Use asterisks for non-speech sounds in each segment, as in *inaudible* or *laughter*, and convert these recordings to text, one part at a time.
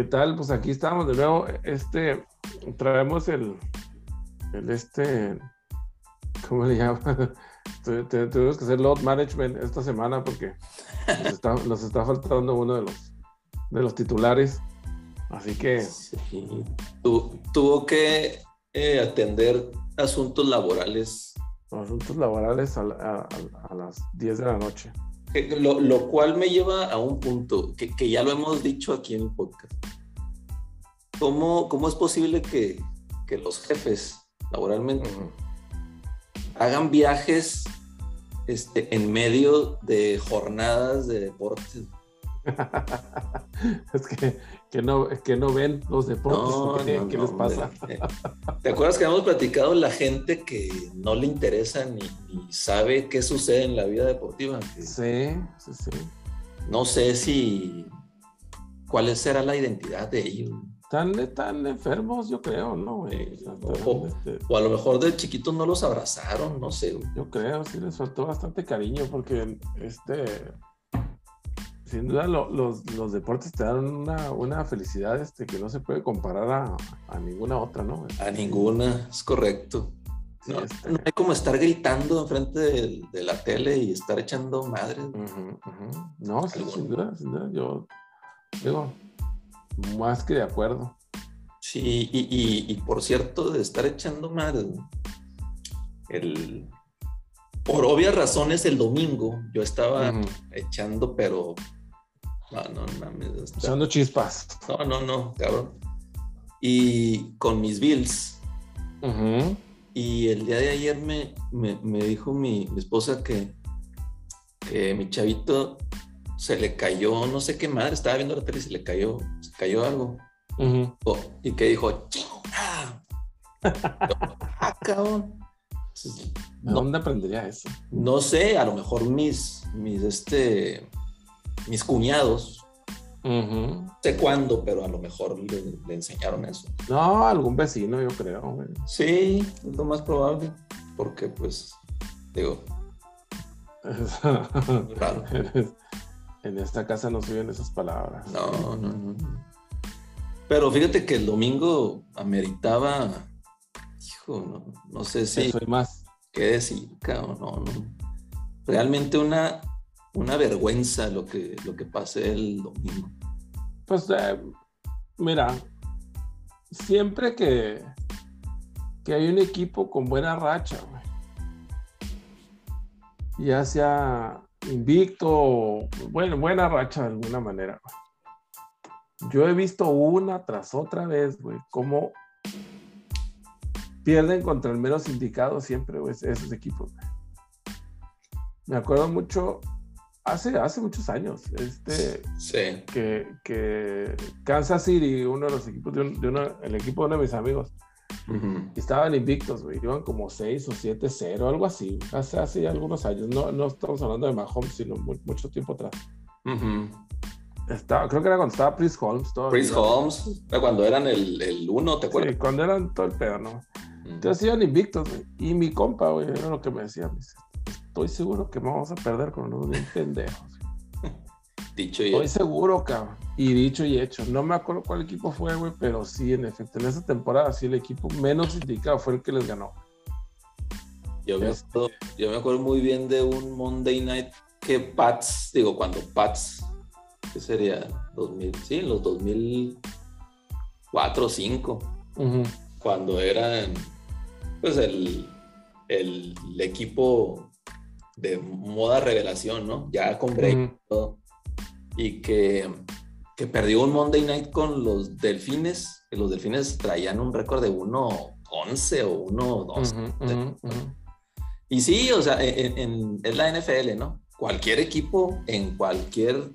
¿Qué tal? Pues aquí estamos de nuevo. Este, traemos el, el este, ¿cómo le llaman? *laughs* Tuvimos que hacer load management esta semana porque *laughs* nos está, faltando uno de los, de los titulares. Así que... tuvo que eh, atender asuntos laborales. Asuntos laborales a, las 10 de la noche. Lo, cual me lleva a un punto que, ya lo hemos dicho aquí en el podcast. ¿Cómo, cómo es posible que, los jefes laboralmente hagan viajes este, en medio de jornadas de deportes? *laughs* es que, que, no, que no ven los deportes. ¿Qué, les pasa? *laughs* ¿Te acuerdas que hemos platicado la gente que no le interesa ni, sabe qué sucede en la vida deportiva? sí, sí, sí. No sé si cuál será la identidad de ellos. Están, tan enfermos, yo creo, ¿no? Este o, a lo mejor de chiquitos no los abrazaron, no sé. Yo creo, sí les faltó bastante cariño porque este sin duda los, los, deportes te dan una, una, felicidad este, que no se puede comparar a, a ninguna otra, ¿no? A ninguna, es correcto. no, este hay como estar gritando enfrente de, de, la tele y estar echando madre. No, sí, sin duda, sin duda, yo digo, más que de acuerdo. Sí, y, y, y por cierto, de estar echando madre, el, por obvias razones el domingo yo estaba echando, pero no, no mames. Echando chispas. No, no, no, cabrón. Y con mis bills. Y el día de ayer me, me, dijo mi, esposa que, mi chavito se le cayó, no sé qué madre, estaba viendo la tele y se le cayó, se cayó algo. Oh, y que dijo, ¡chinga! ah, cabrón. ¿Dónde aprendería eso? No sé, a lo mejor mis, mis, este, mis cuñados, no sé cuándo, pero a lo mejor le, enseñaron eso. No, algún vecino, yo creo. Sí, es lo más probable, porque pues, digo, *laughs* En esta casa no se oyen esas palabras. No, no, no. Pero fíjate que el domingo ameritaba, hijo, no, no sé si... Soy más. ¿Qué decir, cabrón? No, no. Realmente una una vergüenza lo que, lo que pasé el domingo. Pues eh, mira, siempre que, que hay un equipo con buena racha, ya sea invicto bueno, buena racha de alguna manera. Yo he visto una tras otra vez, güey, cómo pierden contra el menos indicado siempre, esos equipos. Me acuerdo mucho hace, hace muchos años, este, que, que, Kansas City, uno de los equipos, de, uno, el equipo de uno de mis amigos, estaban invictos, güey, iban como 6 o 7-0, algo así, hace, hace algunos años, no, no estamos hablando de Mahomes, sino mucho tiempo atrás. Estaba, creo que era cuando estaba Prince Holmes. Prince Holmes, cuando eran el, el uno, ¿te acuerdas? Sí, cuando eran todo el pedo, ¿no? Entonces iban invictos, güey. Y mi compa, güey, era lo que me decía. Me dice, estoy seguro que vamos a perder con unos bien pendejos. *laughs* dicho y Estoy seguro, cabrón. Y dicho y hecho. No me acuerdo cuál equipo fue, güey, pero sí, en efecto, en esa temporada sí el equipo menos indicado fue el que les ganó. Yo me, este acuerdo, yo me acuerdo muy bien de un Monday Night que Pats, digo, cuando Pats, ¿qué sería? 2000, sí, los 2004 o 2005, cuando eran, pues el, el, equipo de moda revelación, ¿no? Ya con break y que, que, perdió un Monday Night con los Delfines, que los Delfines traían un récord de 1-11 o 1-2. Y sí, o sea, en, la NFL, ¿no? Cualquier equipo en cualquier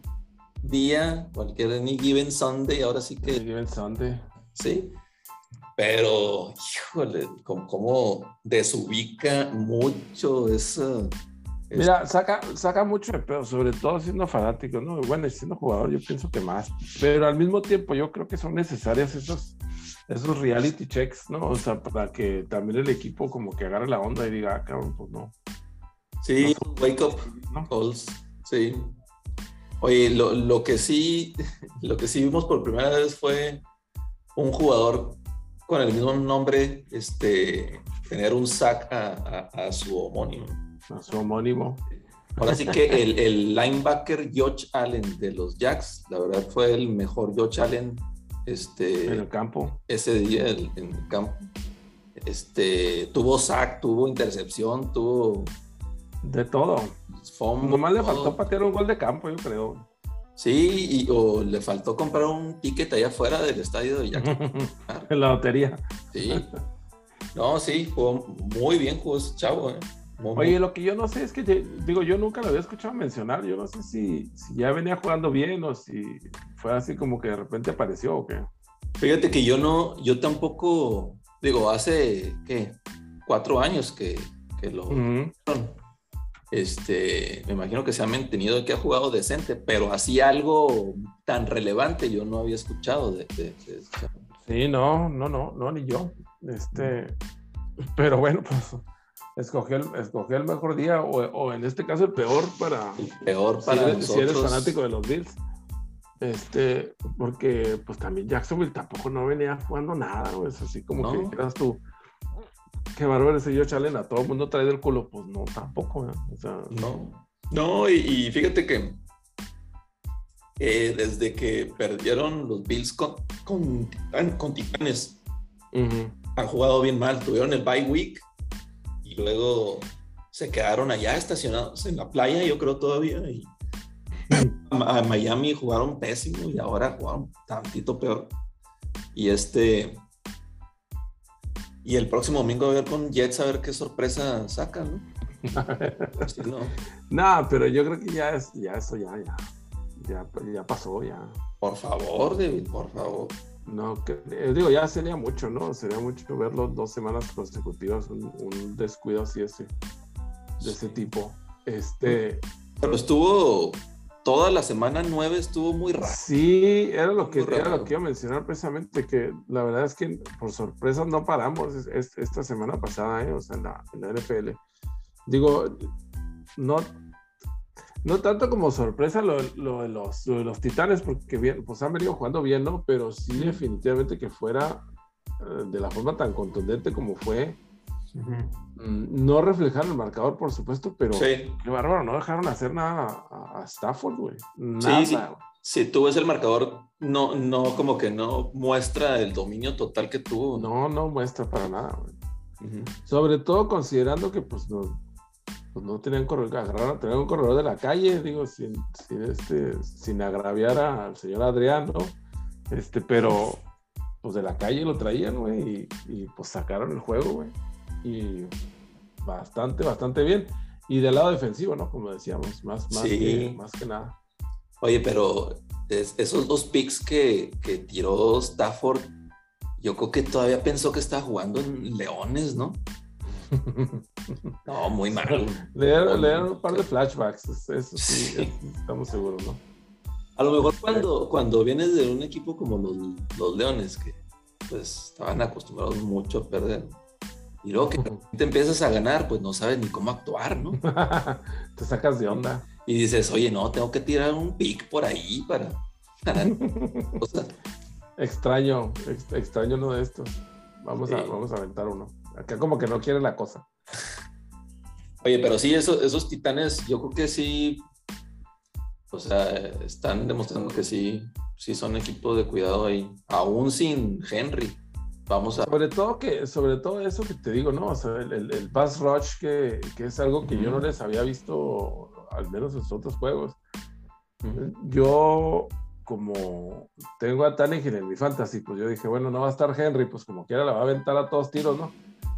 día, cualquier any given Sunday, ahora sí que... Any given Sunday. Sí. Pero, híjole, como, desubica mucho esa Mira, saca, saca mucho de pedo, sobre todo siendo fanático, ¿no? Bueno, siendo jugador, yo pienso que más. Pero al mismo tiempo, yo creo que son necesarias esos, esos reality checks, ¿no? O sea, para que también el equipo como que agarre la onda y diga, ah, cabrón, pues no. Sí, wake up calls, sí. Oye, lo, que sí, *laughs* lo que sí vimos por primera vez fue un jugador con el mismo nombre, este, tener un sack a, su homónimo. A su homónimo. Ahora sí que el, linebacker Josh Allen de los Jacks, la verdad fue el mejor Josh Allen este, en el campo. Ese día en el campo. Este, tuvo sack, tuvo intercepción, tuvo... De todo. Nomás le faltó patear un gol de campo, yo creo. Sí, y, o le faltó comprar un ticket allá afuera del estadio de Jack. *laughs* en la lotería. Sí. No, sí, jugó muy bien, jugó ese chavo, ¿eh? Oye, lo que yo no sé es que, digo, yo nunca lo había escuchado mencionar. Yo no sé si, si, ya venía jugando bien o si fue así como que de repente apareció o qué. Fíjate que yo no, yo tampoco, digo, hace, ¿qué? Cuatro años que, que lo... Este, me imagino que se ha mantenido, que ha jugado decente, pero así algo tan relevante yo no había escuchado de, Sí, no, no, no, no, ni yo. Este, *laughs* pero bueno, pues escogió el, el mejor día o, en este caso el peor para, peor para si eres, fanático de los Bills. Este, porque pues también Jacksonville tampoco no venía jugando nada, es así como que eras tú. Qué bárbaro ese yo Chalen a todo el mundo trae del culo, pues no, tampoco, o sea, no. No, y, fíjate que eh, desde que perdieron los Bills con, con, con Titanes, han jugado bien mal, tuvieron el bye week luego se quedaron allá estacionados en la playa, yo creo todavía. Y a, Miami jugaron pésimo y ahora jugaron tantito peor. Y este. Y el próximo domingo a ver con Jets a ver qué sorpresa sacan, ¿no? *laughs* no. pero yo creo que ya es, ya eso ya, ya, ya, pasó, ya. Por favor, David, por favor. No, que, eh, digo, ya sería mucho, ¿no? Sería mucho verlo dos semanas consecutivas, un, descuido así ese, de ese tipo. Este. Pero estuvo toda la semana nueve estuvo muy raro. Sí, era lo que, era lo que iba a mencionar precisamente, que la verdad es que por sorpresa no paramos esta semana pasada, ¿eh? o sea, en la, en la NFL. Digo, no, no tanto como sorpresa lo, de los, los, titanes, porque bien, pues han venido jugando bien, ¿no? Pero sí, definitivamente que fuera eh, de la forma tan contundente como fue. Mm, no reflejaron el marcador, por supuesto, pero qué bárbaro, no dejaron hacer nada a, Stafford, güey. Nada. Sí, sí. Si tú ves el marcador, no, no, como que no muestra el dominio total que tuvo. No, no muestra para nada, güey. Sobre todo considerando que, pues, no, pues no tenían corredor, agarraron, tenían un corredor de la calle, digo, sin, sin, este, sin agraviar al señor Adrián, ¿no? Este, pero pues de la calle lo traían, güey, y, pues sacaron el juego, güey. Y bastante, bastante bien. Y del lado defensivo, ¿no? Como decíamos, más, más, que, más que nada. Oye, pero esos dos picks que, que tiró Stafford, yo creo que todavía pensó que estaba jugando en Leones, ¿no? *laughs* No, muy mal. Leer, un par de flashbacks, eso sí, estamos seguros, ¿no? A lo mejor cuando, cuando vienes de un equipo como los, los Leones, que pues estaban acostumbrados mucho a perder, y luego que te empiezas a ganar, pues no sabes ni cómo actuar, ¿no? *laughs* te sacas de onda. Y dices, oye, no, tengo que tirar un pick por ahí para *laughs* Extraño, extraño uno de estos. Vamos, a, vamos a aventar uno. Acá como que no quiere la cosa. Oye, pero sí, esos, esos titanes, yo creo que sí, o sea, están demostrando que sí, sí son equipos de cuidado ahí, aún sin Henry. Vamos a... Sobre todo que, sobre todo eso que te digo, ¿no? O sea, el, el, pass rush que, que, es algo que yo no les había visto, al menos en sus otros juegos. Yo, como tengo a Tannehill en mi fantasy, pues yo dije, bueno, no va a estar Henry, pues como quiera la va a aventar a todos tiros, ¿no?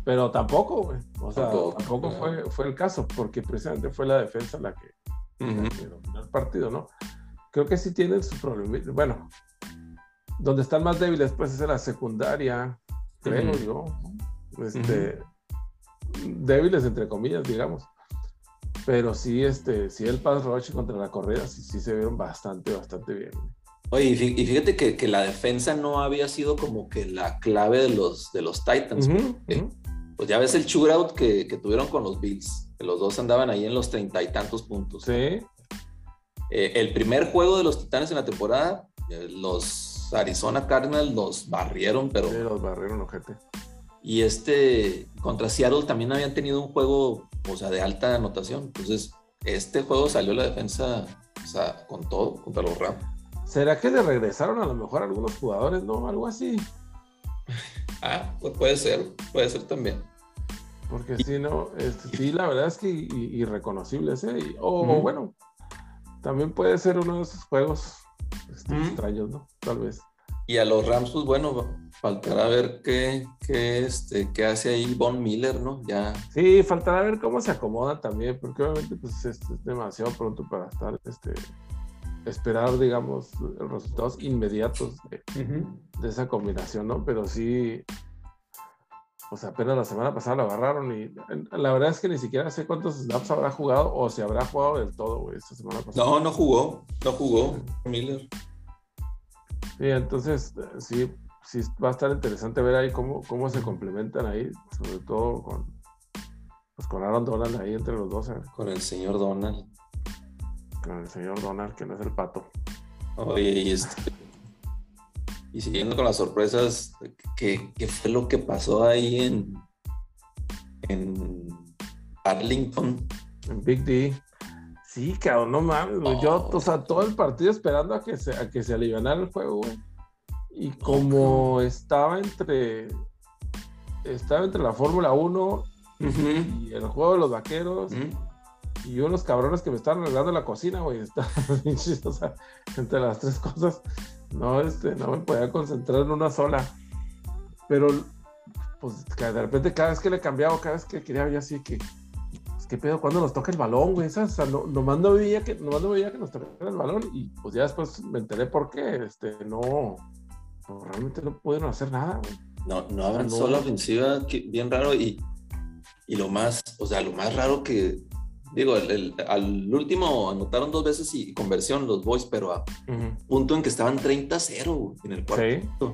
Pero tampoco, güey. O sea, tampoco, fue, fue el caso, porque precisamente fue la defensa la que, dominó el partido, ¿no? Creo que sí tienen su problema. Bueno, donde están más débiles, pues es en la secundaria, creo yo. Este, Débiles, entre comillas, digamos. Pero sí, este, sí el pass rush contra la corrida, sí, sí se vieron bastante, bastante bien. Oye, y fíjate que, que, la defensa no había sido como que la clave de los, de los Titans pues ya ves el shootout que, que tuvieron con los Bills, que los dos andaban ahí en los treinta y tantos puntos. Sí. eh, el primer juego de los Titanes en la temporada, eh, los Arizona Cardinals los barrieron, pero... Sí, los barrieron, ojete. Y este, contra Seattle también habían tenido un juego, o sea, de alta anotación. Entonces, este juego salió la defensa, o sea, con todo, contra los Rams. ¿Será que le regresaron a lo mejor algunos jugadores, no? Algo así. Ah, pues puede ser, puede ser también. Porque si no, este, sí, la verdad es que irreconocibles, ¿eh? o bueno, también puede ser uno de esos juegos este, extraños, ¿no? Tal vez. Y a los Rams, pues bueno, faltará ver qué, qué, este, qué hace ahí Von Miller, ¿no? Ya. Sí, faltará ver cómo se acomoda también, porque obviamente pues, es demasiado pronto para estar, este, esperar, digamos, resultados inmediatos de, de esa combinación, ¿no? Pero sí, o sea, apenas la semana pasada lo agarraron y la verdad es que ni siquiera sé cuántos snaps habrá jugado o si habrá jugado del todo, güey, esta semana pasada. No, no jugó, no jugó Miller. Sí, entonces sí, sí va a estar interesante ver ahí cómo, cómo se complementan ahí, sobre todo con, pues con Aaron Donald ahí entre los dos. ¿eh? Con el señor Donald. Con el señor Donald, que no es el pato. Oye, y este y siguiendo con las sorpresas, ¿qué, fue lo que pasó ahí en, en Arlington? En Big D. Sí, cabrón, no mames, Yo, o sea, todo el partido esperando a que se, a que se alivianara el juego, güey. Y como estaba entre. Estaba entre la Fórmula 1 y el juego de los vaqueros. Y unos cabrones que me estaban arreglando la cocina, güey. *laughs* o sea, entre las tres cosas no, este, no me podía concentrar en una sola. Pero, pues, de repente, cada vez que le cambiaba, cada vez que quería, yo así que, pues, ¿qué pedo? ¿Cuándo nos toca el balón, güey? O sea, no, nomás, no veía que, nomás no veía que nos tocara el balón. Y pues ya después me enteré por qué, este, no, pues, realmente no pudieron hacer nada, güey. No, no avanzó la ofensiva, bien raro. Y, y lo más, o sea, lo más raro que Digo, al último anotaron dos veces y conversión los Boys, pero a punto en que estaban 30-0 en el cuarto.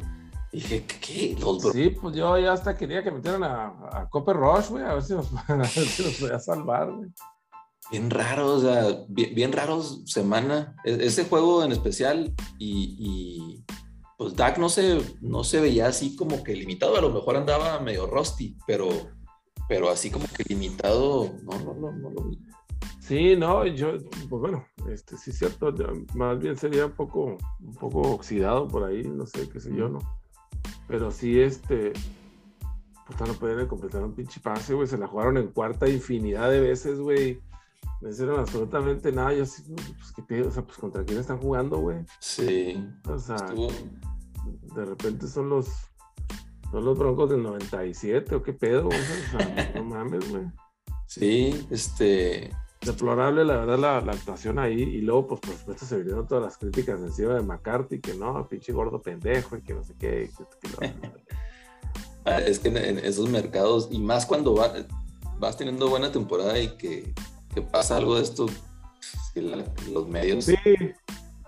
Dije, ¿qué? Los sí, pues yo ya hasta quería que metieran a, a Copper Rush, güey, a ver si nos, *laughs* podía salvar, güey. Bien raro, o sea, bien, raros semana. E, ese juego en especial y, pues Dak no se, no se veía así como que limitado, a lo mejor andaba medio rusty, pero pero así como que limitado, no, no, no, no lo vi. Sí, no, yo, pues bueno, este, sí es cierto, más bien sería un poco, un poco oxidado por ahí, no sé, qué sé yo, ¿no? Pero sí, este, pues no podían completar un pinche pase, güey, se la jugaron en cuarta infinidad de veces, güey. No hicieron absolutamente nada, yo así, pues qué o sea, pues contra quién están jugando, güey. Sí. O sea, de repente son los ¿Son los Broncos del 97 o qué pedo? O sea, no mames, güey. Sí, este. Deplorable, la verdad, la, actuación ahí. Y luego, pues, por supuesto, se vinieron todas las críticas encima de McCarthy, que no, pinche gordo pendejo, y que no sé qué. *laughs* Ah, es que en, esos mercados, y más cuando vas teniendo buena temporada y que, pasa algo de esto, que los medios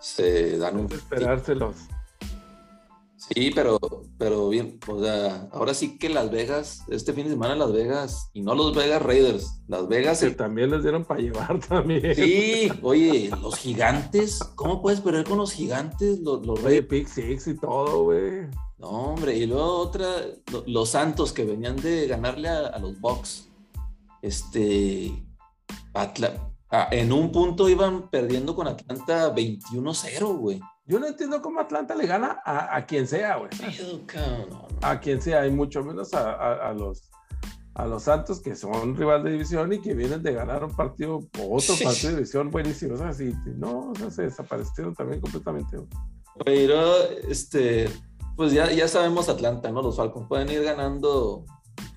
se dan un. Esperárselos. Sí, pero, pero bien, o sea, ahora sí que Las Vegas, este fin de semana Las Vegas, y no los Vegas Raiders, Las Vegas. Que también les dieron para llevar *laughs* también. Sí, oye, los gigantes, ¿cómo puedes perder con los gigantes? Los, los Raiders. Pick Six y todo, güey. No, hombre, y luego otra, los Santos que venían de ganarle a, los Bucks. Este, Atla, ah, en un punto iban perdiendo con Atlanta 21-0, güey. Yo no entiendo cómo Atlanta le gana a, quien sea, güey. A quien sea, y mucho menos a, los a los Santos, que son rival de división y que vienen de ganar un partido o otro partido de división buenísimo. O sea, sí, no, o sea, se desaparecieron también completamente. Pero, este, pues ya, ya sabemos Atlanta, ¿no? Los Falcons pueden ir ganando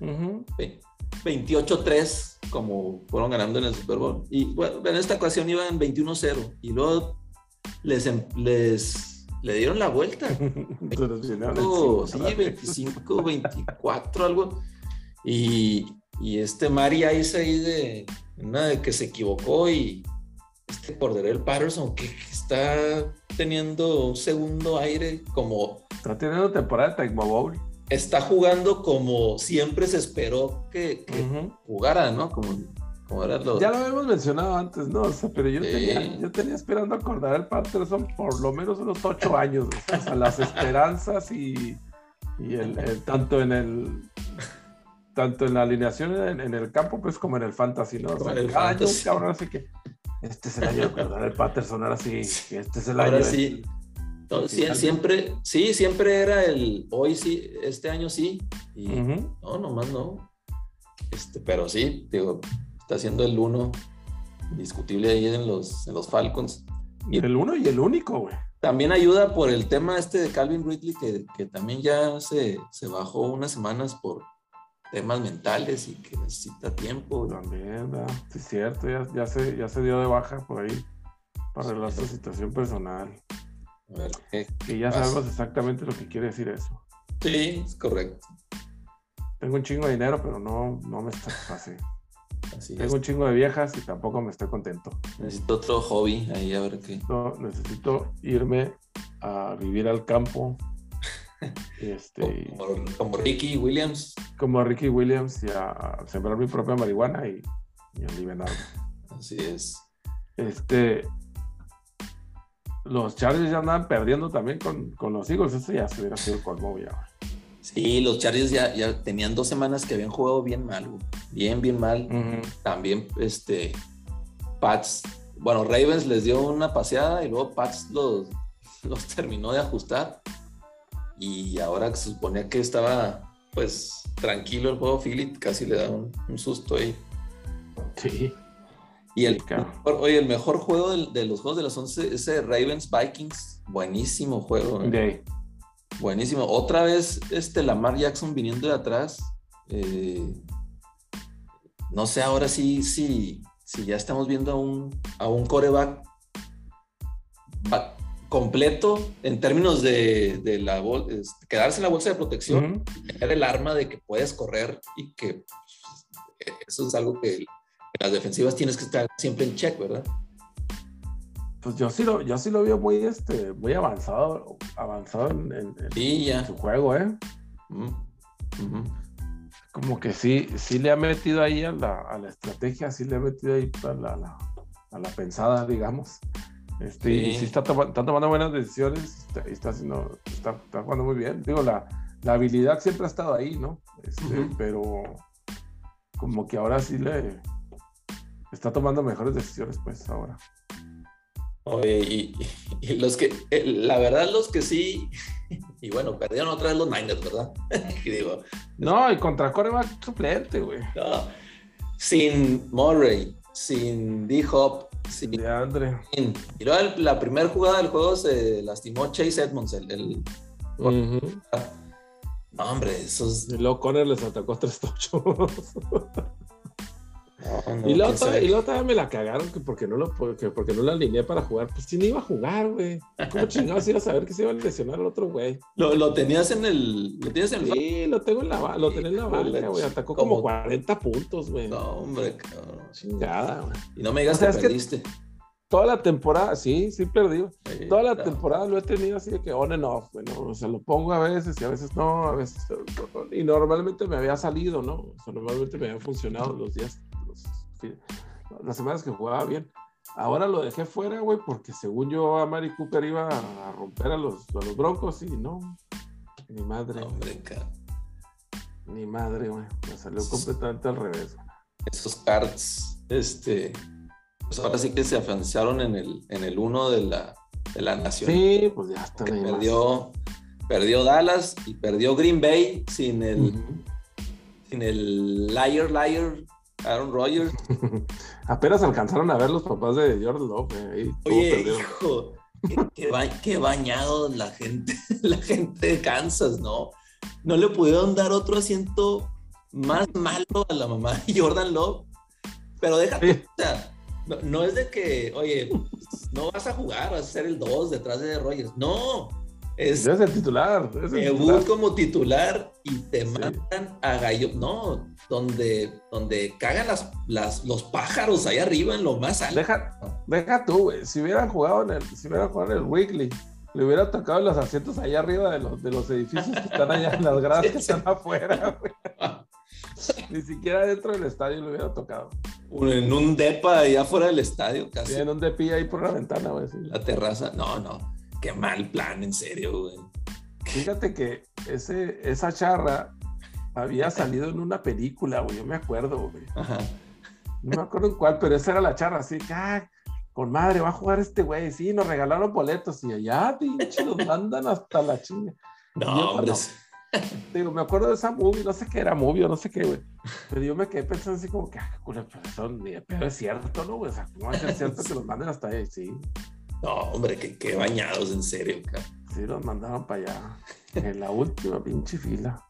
28-3, como fueron ganando en el Super Bowl. Y bueno, en esta ocasión iban 21-0. Y luego les, em, les le dieron la vuelta. *laughs* 25, sí, 25, 24, algo. Y, y este Mari Ice ahí de una de que se equivocó y este el Patterson que, está teniendo un segundo aire como... Está teniendo temporada de Bowl. Está jugando como siempre se esperó que, jugara, ¿no? Como, Ya lo habíamos mencionado antes, ¿no? O sea, pero yo, tenía, yo tenía esperando acordar el Patterson por lo menos unos ocho años. O sea, las esperanzas y, y el, tanto en el tanto en la alineación en, el campo, pues como en el fantasy, ¿no? O sea, cada año, cabrón, así que este es el año de acordar el Patterson, ahora sí, este es el año. Ahora sí. siempre, sí, siempre era el hoy sí, este año sí. Y no, nomás no. Este, pero sí, digo, está siendo el uno indiscutible ahí en los, en los Falcons. Y el uno y el único, güey. También ayuda por el tema este de Calvin Ridley, que, que también ya se, se, bajó unas semanas por temas mentales y que necesita tiempo. También, ¿verdad? Sí, es cierto, ya, ya, se, ya se dio de baja por ahí para arreglar su situación personal. A ver, ¿qué que ya sabemos exactamente lo que quiere decir eso. Sí, es correcto. Tengo un chingo de dinero, pero no, no me está fácil. Tengo un chingo de viejas y tampoco me estoy contento. Necesito otro hobby ahí, a ver qué. necesito irme a vivir al campo. *laughs* este, como, Ricky Williams. Como Ricky Williams y a, sembrar mi propia marihuana y, y aliviar. Así es. Este, los Chargers ya andan perdiendo también con, con los Eagles. Eso ya se hubiera sido el colmo ya. Sí, los Chargers ya, ya tenían dos semanas que habían jugado bien mal, bien, bien mal. También, este, Pats, bueno, Ravens les dio una paseada y luego Pats los, *laughs* los terminó de ajustar. Y ahora se suponía que estaba, pues, tranquilo el juego, Philip casi le da un, susto ahí. Sí. Y el, oye, el mejor juego de, los juegos de los 11 es Ravens Vikings. Buenísimo juego. ¿eh? Buenísimo. Otra vez, este Lamar Jackson viniendo de atrás. Eh, no sé ahora sí, sí, si ya estamos viendo a un, a un coreback completo en términos de, la quedarse en la bolsa de protección, tener el arma de que puedes correr y que pues, eso es algo que las defensivas tienes que estar siempre en check, ¿verdad? Pues yo sí lo, yo sí lo veo muy, este, muy avanzado, avanzado en, su juego, ¿eh? Como que sí, sí le ha metido ahí a la, a la estrategia, sí le ha metido ahí a la, a la pensada, digamos. Este, Y sí está, tomando buenas decisiones, está, está, haciendo, está, está, jugando muy bien. Digo, la, la, habilidad siempre ha estado ahí, ¿no? Este, pero como que ahora sí le está tomando mejores decisiones, pues ahora. Oye, y, los que, eh, la verdad, los que sí, *laughs* y bueno, perdieron otra vez los Niners, ¿verdad? *laughs* y digo, no, y contra coreback suplente, güey. sin Murray, sin D-Hop, sin DeAndre. Sin, y luego la primera jugada del juego se lastimó Chase Edmonds, el. No, hombre, esos. Y luego Conner les atacó tres *laughs* tochos. Y, la otra, y la otra me la cagaron que porque no lo porque, porque no la alineé para jugar. Pues no iba a jugar, güey. ¿Cómo chingados iba a saber que se iba a lesionar el otro güey? Lo, lo, tenías en el. ¿Lo tienes en el... Sí, lo tengo en la lo tenía en la banca, güey. Atacó como, 40 puntos, güey. No, hombre, cabrón. Chingada, güey. Y no me digas que perdiste. toda la temporada, sí, sí perdí. toda la temporada lo he tenido así de que on and off, bueno, o sea, lo pongo a veces y a veces no, a veces. Y normalmente me había salido, ¿no? O sea, normalmente me habían funcionado los días las semanas que jugaba bien. Ahora lo dejé fuera, güey, porque según yo a Mari Cooper iba a romper a los, a los broncos y no. Ni madre. Ni madre, güey. Me salió completamente al revés. Esos cards, este, pues ahora sí que se afianzaron en el, en el uno de la, de la nación. Sí, pues ya está. Perdió, perdió Dallas y perdió Green Bay sin el, sin el liar, liar Aaron Rodgers. *laughs* Apenas alcanzaron a ver los papás de Jordan Love. Eh, Oye, hijo, qué, bañado la gente, *laughs* la gente de Kansas, ¿no? No le pudieron dar otro asiento más malo a la mamá de Jordan Love. Pero déjate, no, es de que, oye, no vas a jugar, vas a ser el 2 detrás de Rodgers. No, es, el titular. debut como titular y te matan a Gallo. No, donde, donde cagan las, las, los pájaros ahí arriba en lo más alto. Deja, deja tú, güey. Si hubieran jugado en el, si hubieran jugado en el Wrigley, le hubiera tocado los asientos ahí arriba de los, de los edificios que están allá en las *laughs* gradas que están afuera, güey. *laughs* Ni siquiera dentro del estadio le hubiera tocado. En un depa allá afuera del estadio, casi. en un depi ahí por la ventana, güey. La terraza. No, no. Qué mal plan, en serio, güey. Fíjate que ese, esa charra había salido en una película, güey. Yo me acuerdo, güey. Ajá. No me acuerdo en cuál, pero esa era la charra, así que, ah, con madre, va a jugar este güey. Sí, nos regalaron boletos y allá, pinche, los mandan hasta la chinga. No, hombre. Digo, me acuerdo de esa movie, no sé qué era movie o no sé qué, güey. Pero yo me quedé pensando así como que, ah, pero es cierto, ¿no, güey? O sea, ¿cómo va a ser cierto que los manden hasta ahí? Sí. No, hombre, qué, bañados, en serio, cara. Sí, los mandaron para allá. En la última pinche fila.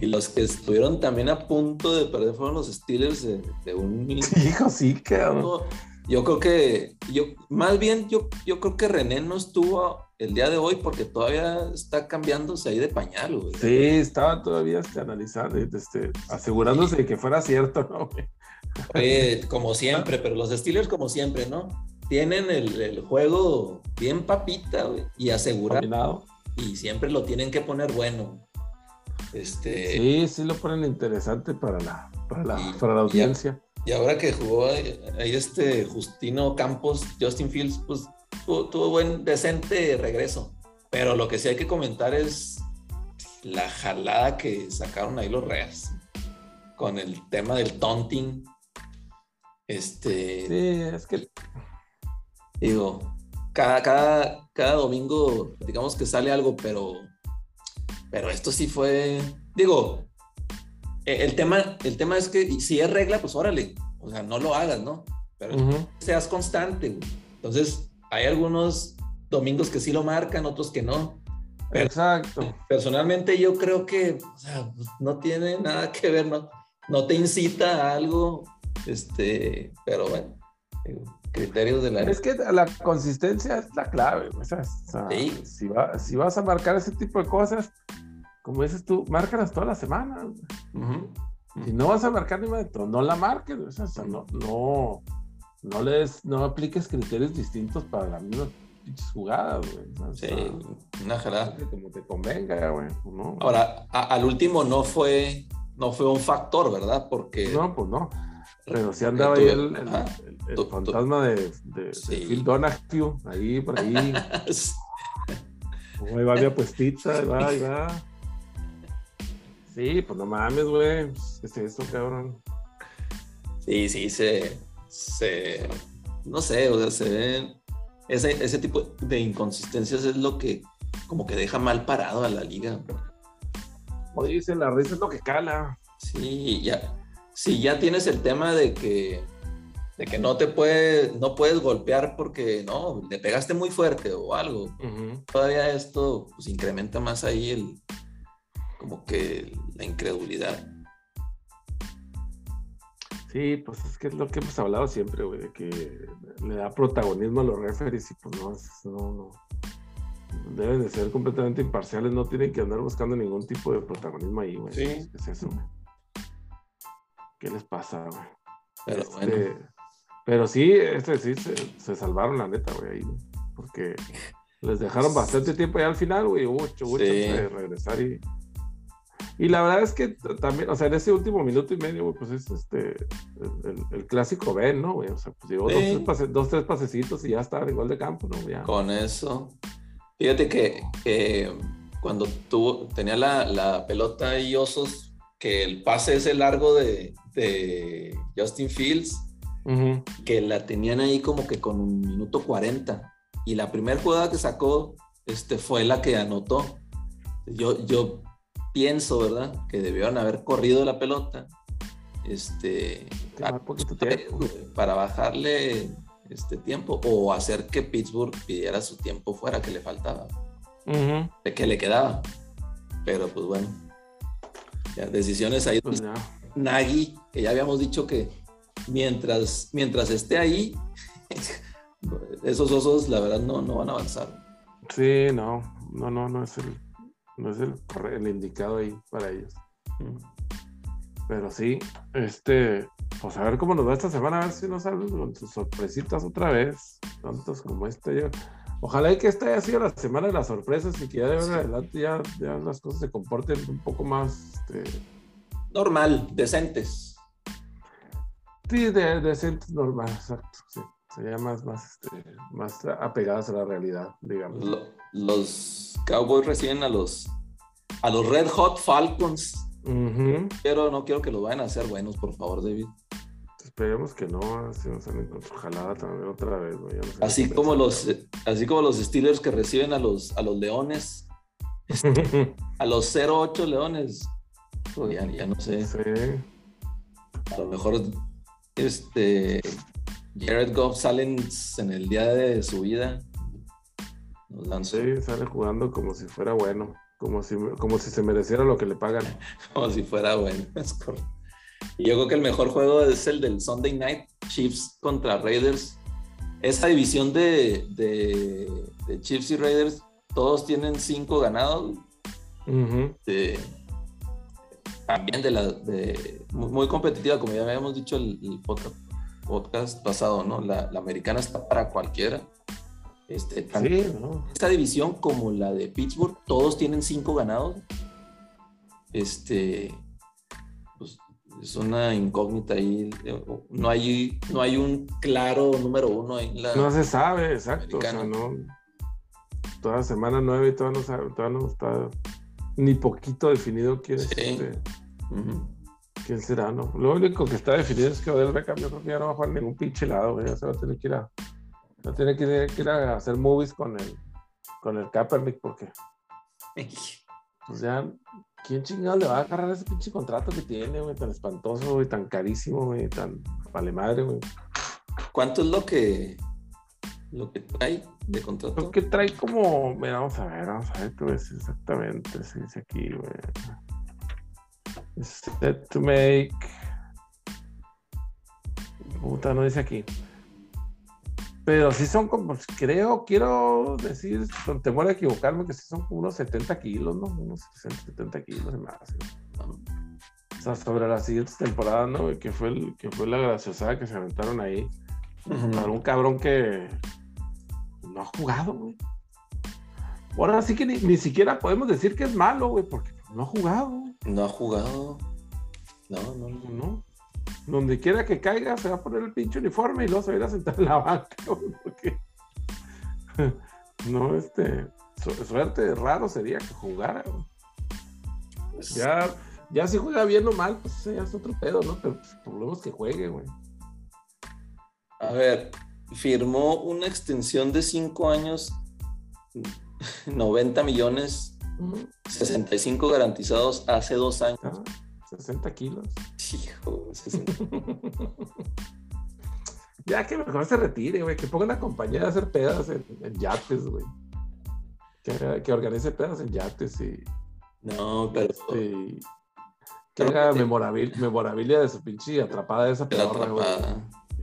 Y los que estuvieron también a punto de perder fueron los Steelers de, un *laughs* Hijo, sí, cabrón. Yo creo que, yo, más bien, yo, yo creo que René no estuvo el día de hoy porque todavía está cambiándose ahí de pañal, güey. Sí, estaba todavía este, analizando, este, asegurándose de que fuera cierto, ¿no? como *laughs* siempre, pero los Steelers como siempre, ¿no? Tienen el, juego bien papita, güey, y asegurado. Y siempre lo tienen que poner bueno. Este... Sí, sí lo ponen interesante para la, para la, para la audiencia. Y ahora que jugó ahí este Justino Campos, Justin Fields, pues tuvo, buen, decente regreso. Pero lo que sí hay que comentar es la jalada que sacaron ahí los Reas con el tema del taunting. Este. Sí, es que. Digo, cada, cada, cada domingo, digamos que sale algo, pero. Pero esto sí fue. Digo, eh, el tema, el tema es que si es regla, pues órale, o sea, no lo hagas, ¿no? Pero seas constante, Entonces, hay algunos domingos que sí lo marcan, otros que no. Exacto. Personalmente yo creo que o sea, pues, no tiene nada que ver, ¿no? No te incita a algo, este, pero bueno, criterios de la... Es que la consistencia es la clave, o sea, sí. si, si vas a marcar ese tipo de cosas, como dices tú, márcalas toda la semana. Si no vas a marcar ni momento, no la marques, o sea, no, no, no les, no apliques criterios distintos para las mismas jugadas, güey. sí, una jalada. Como te convenga, güey. Ahora, al último no fue, no fue un factor, ¿verdad? Porque. No, pues no. Pero sí andaba ahí el, el, fantasma de, de, Phil Donahue, ahí, por ahí. *laughs* ahí va mi apuestita, ahí va, ahí va. Sí, pues no mames, güey. ¿Qué es eso, cabrón? Sí, sí, se, se. No sé, o sea, se ven. Ese, ese tipo de inconsistencias es lo que como que deja mal parado a la liga. Como dice, la risa es lo que cala. Sí, ya. Si ya tienes el tema de que de que no te puedes, no puedes golpear porque no, le pegaste muy fuerte o algo. Todavía esto pues incrementa más ahí el, como que la incredulidad. Sí, pues es que es lo que hemos hablado siempre, güey, de que le da protagonismo a los referees y pues no, no, no. Deben de ser completamente imparciales, no tienen que andar buscando ningún tipo de protagonismo ahí, güey. Sí. Es eso, güey. ¿Qué les pasa, güey? Pero este, bueno. Pero sí, este sí se, salvaron la neta, güey, ahí, Porque les dejaron bastante tiempo ya al final, güey. Hubo mucho, de regresar y y la verdad es que también, o sea, en ese último minuto y medio, pues es este, el, clásico Ben, ¿no, güey? O sea, pues llegó dos, tres pasecitos y ya en gol de campo, ¿no? Ya. Con eso. Fíjate que cuando tuvo, tenía la, pelota y osos, que el pase ese largo de, de Justin Fields, que la tenían ahí como que con un minuto 40. Y la primera jugada que sacó este, fue la que anotó. Yo, yo pienso, ¿verdad? Que debieron haber corrido la pelota. Este, para bajarle este tiempo o hacer que Pittsburgh pidiera su tiempo fuera que le faltaba, de que le quedaba. Pero pues bueno, ya, decisiones ahí. Pues Nagy, que ya habíamos dicho que mientras, mientras esté ahí, *laughs* esos osos la verdad no, no van a avanzar. Sí, no, no, no, no es el no es el, indicado ahí para ellos. Pero sí, este, pues a ver cómo nos va esta semana, a ver si nos salen con sus sorpresitas otra vez, tantos como este. Yo. Ojalá que esta haya sido la semana de las sorpresas y que ya de ahora adelante ya, las cosas se comporten un poco más este... normal, decentes. Sí, de, decentes normal, exacto. Sí. Serían más, más, este, más apegadas a la realidad, digamos. los Cowboys reciben a los, a los Red Hot Falcons. Pero no quiero que lo vayan a hacer buenos, por favor, David. Esperemos que no, así no salen con jalada también otra vez. así, como los, así como los Steelers que reciben a los, a los Leones. *laughs* a los 0-8 Leones. Pues ya, ya, no sé. A lo mejor este Jared Goff sale en el día de su vida. Sí, sale jugando como si fuera bueno. Como si, como si se mereciera lo que le pagan. *laughs* como si fuera bueno, es correcto. Yo creo que el mejor juego es el del Sunday Night, Chiefs contra Raiders. Esa división de, de, Chiefs y Raiders, todos tienen cinco ganados. también de la de, muy, competitiva, como ya habíamos dicho el, el podcast, pasado, ¿no? La, americana está para cualquiera. Este, Esta división como la de Pittsburgh, todos tienen cinco ganados. Este, es una incógnita ahí. No hay, no hay un claro número uno en la. No se sabe, exacto. O sea, no, toda semana nueve y todavía no, sabe, todavía no está ni poquito definido quién es este, quién será, ¿no? Lo único que está definido es que Odell Beckham yo creo que ya no va a jugar ningún pinche lado, ya se va a tener que ir a, va a tener que ir, a hacer movies con el con el Kaepernick porque *laughs* pues ya ¿Quién chingado le va a agarrar ese pinche contrato que tiene, güey? Tan espantoso, güey, tan carísimo, güey, tan vale madre, güey. ¿Cuánto es lo que lo que trae de contrato? Lo que trae como, mira, vamos a ver, vamos a ver qué ves exactamente, se dice aquí, güey. Set to make. Puta, no dice aquí. Pero sí son como, creo, quiero decir, con temor a equivocarme, que sí son como unos 70 kilos, ¿no? Unos 60, 70 kilos más. O sea, sobre las siguientes temporadas, ¿no? Que fue, el, que fue la graciosada que se aventaron ahí. Para un cabrón que no ha jugado, güey. Ahora sí que ni, ni, siquiera podemos decir que es malo, güey, porque no ha jugado. No ha jugado. No, no, no. Donde quiera que caiga, se va a poner el pinche uniforme y luego se va a ir a sentar en la banca, *laughs* porque *laughs* no, este, suerte raro sería que jugara. Pues ya, ya si juega bien o mal, pues ya es otro pedo, ¿no? Pero pues, que juegue, güey. A ver, firmó una extensión de cinco años, 90 millones, 65 garantizados hace dos años. Ah, 60 kilos. Hijo, *laughs* ya que mejor se retire, güey. Que ponga una compañía de hacer pedas en, yates, güey. Que, organice pedas en yates y. No, pero. Este, que haga memorabilia, de su pinche atrapada de esa pedorra, güey.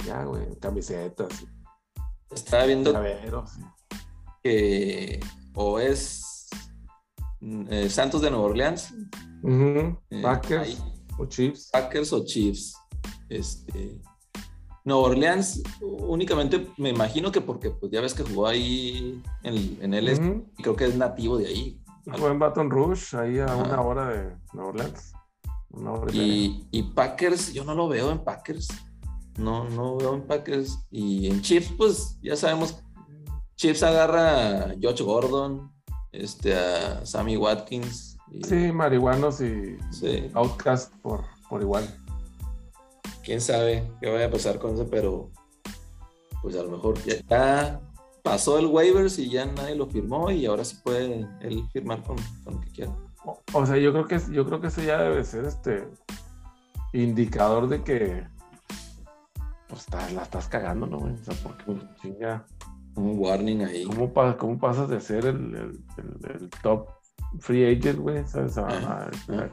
Ya, güey. Camisetas. Estaba viendo. Que o es eh, Santos de Nueva Orleans eh, Packers o Chiefs. Packers o Chiefs. Este, Nueva Orleans únicamente me imagino que porque pues ya ves que jugó ahí en, en él, creo que es nativo de ahí. Fue en Baton Rouge, ahí a una hora de Nueva Orleans. y, y, Packers, yo no lo veo en Packers. No, no veo en Packers. Y en Chiefs, pues ya sabemos, Chiefs agarra a Josh Gordon, este, a Sammy Watkins, Sí, marihuanos y outcast por, por igual. Quién sabe qué vaya a pasar con eso, pero pues a lo mejor ya, pasó el waivers y ya nadie lo firmó y ahora sí puede él firmar con, lo que quiera. O, sea, yo creo que yo creo que eso ya debe ser este indicador de que pues la estás cagando, ¿no? O sea, porque pues, chinga. Un warning ahí. ¿Cómo, cómo pasas de ser el, el top free agent, güey, ¿sabes?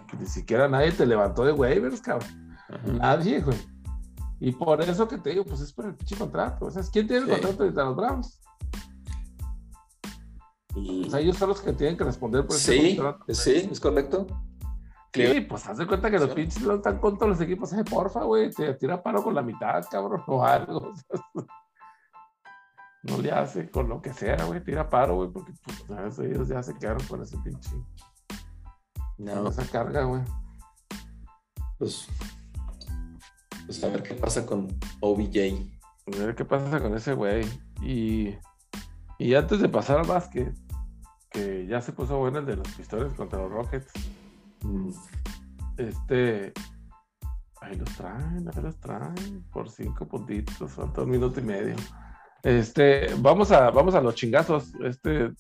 que ni siquiera nadie te levantó de waivers, cabrón. Nadie, güey. Y por eso que te digo, pues es por el pinche contrato. O sea, ¿quién tiene el contrato de los Browns? O sea, ellos son los que tienen que responder por ese contrato. Sí, es correcto. Sí, pues haz de cuenta que los pinches no están con todos los equipos. Eh, porfa, güey, te tira paro con la mitad, cabrón, o algo. *laughs* no le hace con lo que sea, güey, tira paro, güey, porque pues, ellos ya se quedaron con ese pinche. No. Con esa carga, güey. Pues. Pues a ver qué pasa con OBJ. A ver qué pasa con ese güey. Y, y antes de pasar al básquet, que ya se puso bueno el de los pistones contra los Rockets. Mm. Este. Ahí los traen, ahí los traen. Por cinco puntitos, falta un minuto y medio. Este, vamos a, vamos a los chingazos. Este,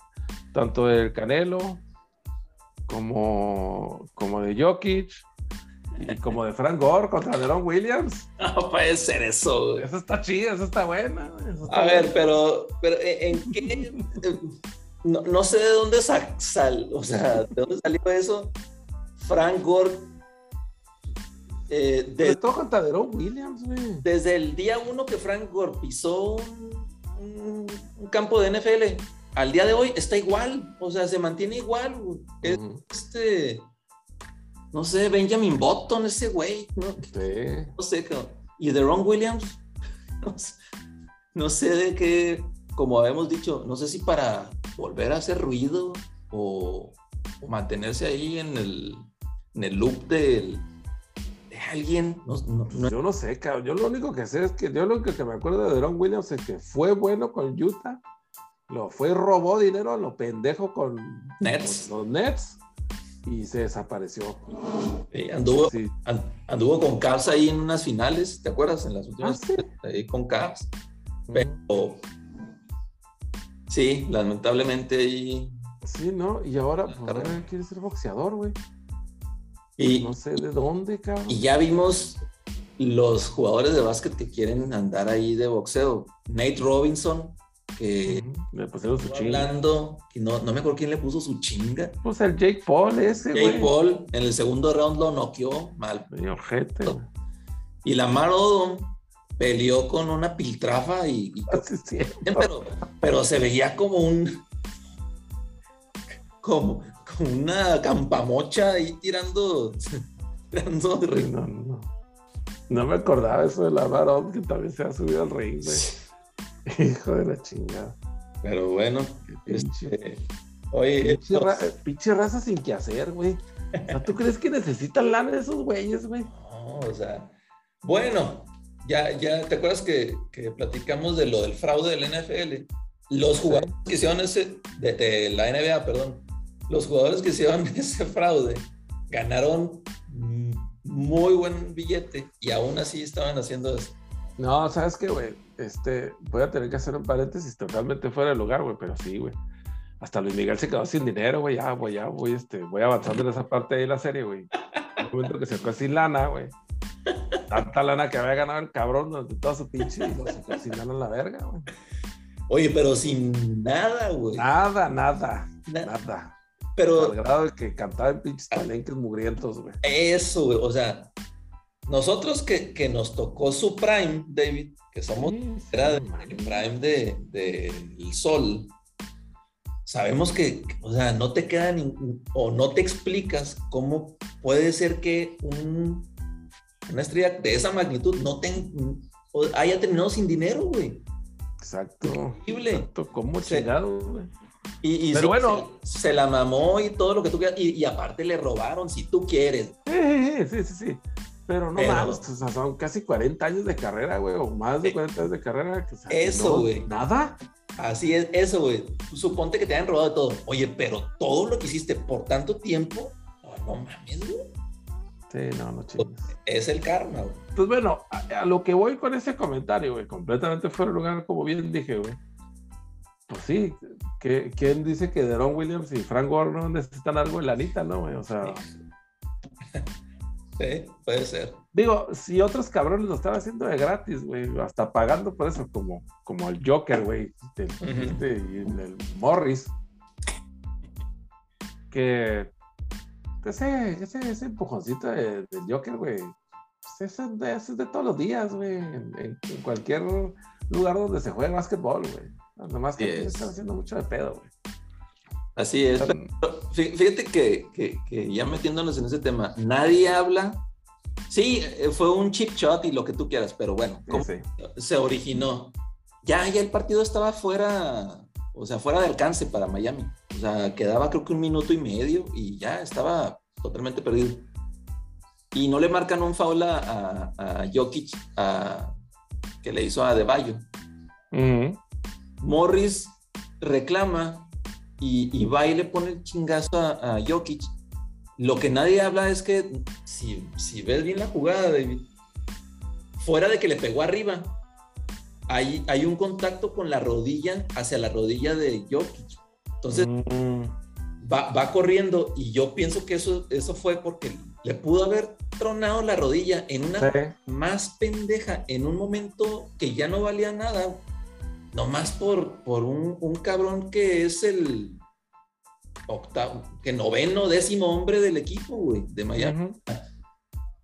tanto del Canelo como, como de Jokic y como de Frank Gore contra Deron Williams. *laughs* No puede ser eso. Eso está chido, eso está bueno. a ver, pero, pero ¿en qué? No, sé de dónde sal, o sea, de dónde salió eso. Frank Gore. Eh, de, todo contra Deron Williams, güey. Desde el día uno que Frank Gore pisó un, campo de NFL, al día de hoy está igual. O sea, se mantiene igual. Este no sé, Benjamin Button, ese güey, ¿no? Sí. No sé, y de Ron Williams, *laughs* no sé, de qué, como habíamos dicho, no sé si para volver a hacer ruido o, mantenerse ahí en el, en el loop de alguien. Yo no sé, cabrón. Yo lo único que sé es que yo lo único que me acuerdo de Ron Williams es que fue bueno con Utah, lo fue robó dinero a lo pendejo con Nets. los Nets y se desapareció. anduvo, anduvo con Cavs ahí en unas finales, ¿te acuerdas? En las últimas, ah, ahí con Cavs. Pero sí, lamentablemente ahí. Sí, ¿no? Y ahora, pues, quiere ser boxeador, güey. Y, no sé de dónde, cabrón. Y ya vimos los jugadores de básquet que quieren andar ahí de boxeo. Nate Robinson, que le pusieron su chinga. Hablando, y no, no me acuerdo quién le puso su chinga. Pues el Jake Paul ese, Jake Paul en el segundo round lo noqueó mal. Ojete. Y la Odom peleó con una piltrafa y, ah, *laughs* pero, pero se veía como un como una campamocha ahí tirando *laughs* tirando no, no, no, me acordaba eso de la Odom que también se ha subido al ring, güey. *laughs* Hijo de la chingada. Pero bueno, este, oye, pinche, raza sin que hacer, güey. ¿tú *laughs* crees que necesitan lana de esos güeyes, güey? No, o sea, bueno, ya, ya, ¿te acuerdas que, platicamos de lo del fraude del NFL? Los jugadores que hicieron ese, de, la NBA, perdón, los jugadores que hicieron *laughs* ese fraude ganaron muy buen billete y aún así estaban haciendo eso. No, ¿sabes qué, güey? Este, voy a tener que hacer un paréntesis totalmente fuera de lugar, güey, pero sí, güey. Hasta Luis Miguel se quedó sin dinero, güey, ya, güey, ya, voy, este, voy avanzando en esa parte de la serie, güey. Un momento que se quedó sin lana, güey. Tanta lana que había ganado el cabrón durante toda su pinche y se quedó sin lana en la verga, güey. Oye, pero sin nada, güey. Nada, nada, nada. Pero. Al grado de que cantaba en pinches talenques mugrientos, güey. Eso, güey, o sea, nosotros que, nos tocó su prime, David, que somos era el prime de, de, sol, sabemos que, o sea, no te queda o no te explicas cómo puede ser que un, una estrella de esa magnitud no haya terminado sin dinero, güey. Exacto. Increíble. Exacto, ¿cómo llegado, güey? Y, Pero bueno, se, la mamó y todo lo que tú quieras. Y, aparte le robaron, si tú quieres. Sí, sí, sí. sí. Pero no más, o sea, son casi 40 años de carrera, güey, o más de 40 años de carrera. eso, güey. nada. Así es, eso, güey. Suponte que te hayan robado todo. Oye, pero todo lo que hiciste por tanto tiempo, no, mames, güey. Sí, no, no chingues. Es el karma, güey. Pues bueno, a, lo que voy con ese comentario, güey, completamente fuera de lugar, como bien dije, güey. Pues sí, ¿quién dice que Deron Williams y Frank Gore no necesitan algo en la anita, no, güey? O sea. Sí, puede ser. Digo, si otros cabrones lo están haciendo de gratis, güey, hasta pagando por eso, como, como el Joker, güey, este, y el Morris, que ese, ese, ese empujoncito del Joker, güey, pues ese, es de todos los días, güey, en, cualquier lugar donde se juegue básquetbol, güey. Nada más que están haciendo mucho de pedo, güey. Así es. fíjate que, ya metiéndonos en ese tema, nadie habla. Sí, eh, fue un chip shot y lo que tú quieras, pero bueno, se originó? Ya, ya el partido estaba fuera, o sea, fuera de alcance para Miami. O sea, quedaba creo que un minuto y medio y ya estaba totalmente perdido. y no le marcan un foul a, a, Jokic que le hizo a De Bayo. Morris reclama y, y va y le pone el chingazo a, Jokic. Lo que nadie habla es que si, si ves bien la jugada, David, fuera de que le pegó arriba, hay, hay un contacto con la rodilla hacia la rodilla de Jokic. Entonces, mm. va, va, corriendo y yo pienso que eso, eso fue porque le pudo haber tronado la rodilla en una más pendeja, en un momento que ya no valía nada, nomás por, por un, un cabrón que es el octavo, que noveno, décimo hombre del equipo, güey, de Miami.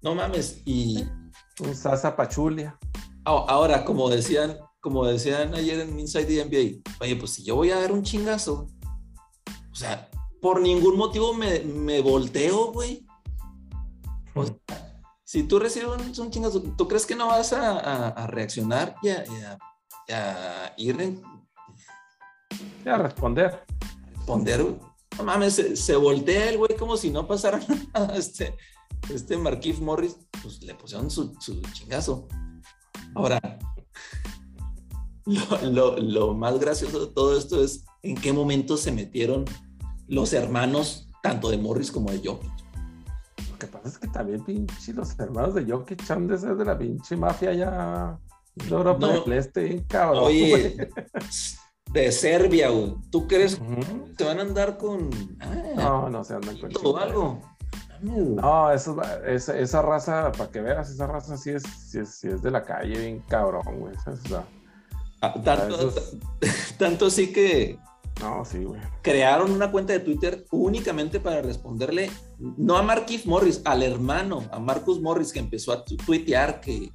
No mames, y... Un Sasa Pachulia. Ahora, como decían, como decían ayer en Inside the NBA, oye, pues si yo voy a dar un chingazo, o sea, por ningún motivo me, me volteo, güey. O sea, si tú recibes un, chingazo, ¿tú crees que no vas a, a, reaccionar y a. a responder. Responder, No mames, se, voltea el güey como si no pasara *laughs* nada. Este, este Marquif Morris, pues le pusieron su, su chingazo. Ahora, lo, lo, más gracioso de todo esto es en qué momento se metieron los hermanos, tanto de Morris como de Jokic. Lo que pasa es que también, pinche, los hermanos de Jokic han de ser de la pinche mafia ya. Europa no, de este, cabrón. Oye, *laughs* de Serbia, güey. ¿Tú crees que se van a andar con. Ah, no, no se andan con. Todo algo. No, eso, esa, esa raza, para que veas, esa raza sí es, sí es, es de la calle, bien cabrón, güey. Ah, tanto, *laughs* tanto así que no, sí, güey. Crearon una cuenta de Twitter únicamente para responderle, no a Marquis Morris, al hermano, a Marcus Morris, que empezó a tuitear que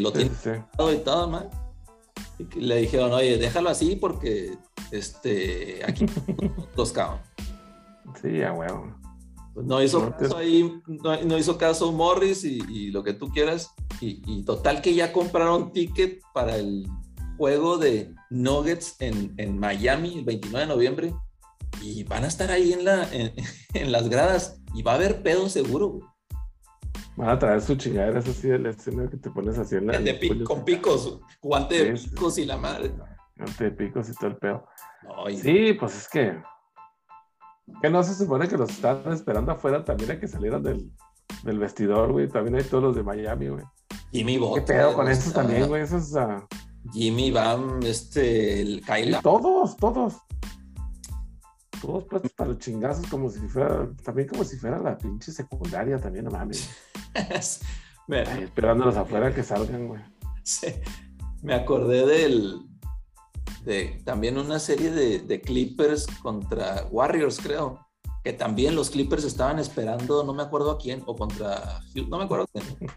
lo tiene todo y todo, man. Y le dijeron, oye, déjalo así porque este, aquí *laughs* los cabos. Sí, ya, huevo. Pues no hizo caso ahí, no, hizo caso Morris y, lo que tú quieras. y, total que ya compraron ticket para el juego de Nuggets en, en, Miami el 29 de noviembre y van a estar ahí en, la, en, *laughs* las gradas y va a haber pedo seguro. Van a traer su chingadera, eso sí, el escenario que te pones así en la. De con picos, guante de picos y la madre. Guante de picos y todo el pedo. Sí, pues es que. Que no se supone que los están esperando afuera también a que salieran del, del vestidor, güey. También hay todos los de Miami, güey. Y mi voto. ¿Qué pedo con eso también, güey? Eso es. Uh, Jimmy, Bam, este, el Kyla. todos, todos. Todos puestos para los chingazos como si fuera, también como si fuera la pinche secundaria también, no mames. *laughs* esperándolos afuera que salgan, güey. Sí. Me acordé del, de también una serie de, de, Clippers contra Warriors, creo. Que también los Clippers estaban esperando, no me acuerdo a quién, o contra, no me acuerdo a quién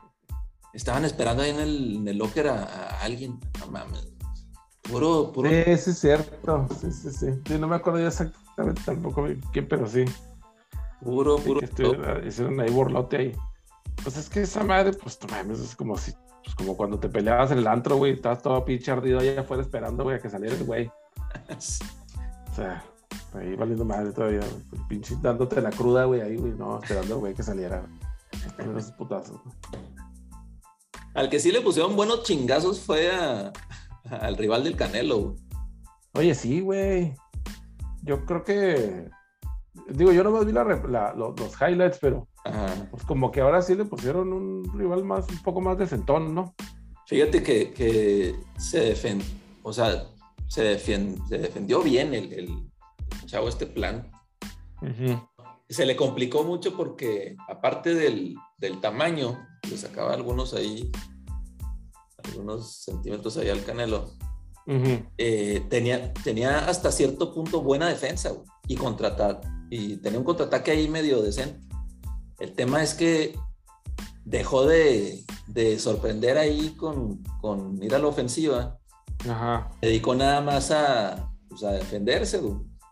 Estaban esperando ahí en el, en el locker a, alguien. No mames. Puro, puro. Sí, sí, es cierto. Sí, sí, sí. sí no me acuerdo ya exactamente tampoco quién, pero sí. Puro, puro. hicieron ahí borlote ahí. Pues es que esa madre, pues mames, es como si, pues como cuando te peleabas en el antro, güey, estabas todo pinche ardido allá afuera esperando, güey, a que saliera el güey. *laughs* o sea, ahí valiendo madre todavía, pinche dándote la cruda, güey, ahí, güey, no, esperando al güey que saliera. Esos putazos, al que sí le pusieron buenos chingazos fue al rival del Canelo. Oye, sí, güey. Yo creo que. Digo, yo no me vi los, highlights, pero pues como que ahora sí le pusieron un rival más, un poco más decentón, ¿no? Fíjate que, se defendió, o sea, se, defendió bien el, chavo este plan. Se le complicó mucho porque aparte del, del tamaño, le sacaba algunos ahí, algunos centímetros ahí al Canelo. Eh, tenía, tenía hasta cierto punto buena defensa y contratar y tenía un contraataque ahí medio decente. El tema es que dejó de, de sorprender ahí con, con, ir a la ofensiva. Ajá. Dedicó nada más a, pues, a defenderse.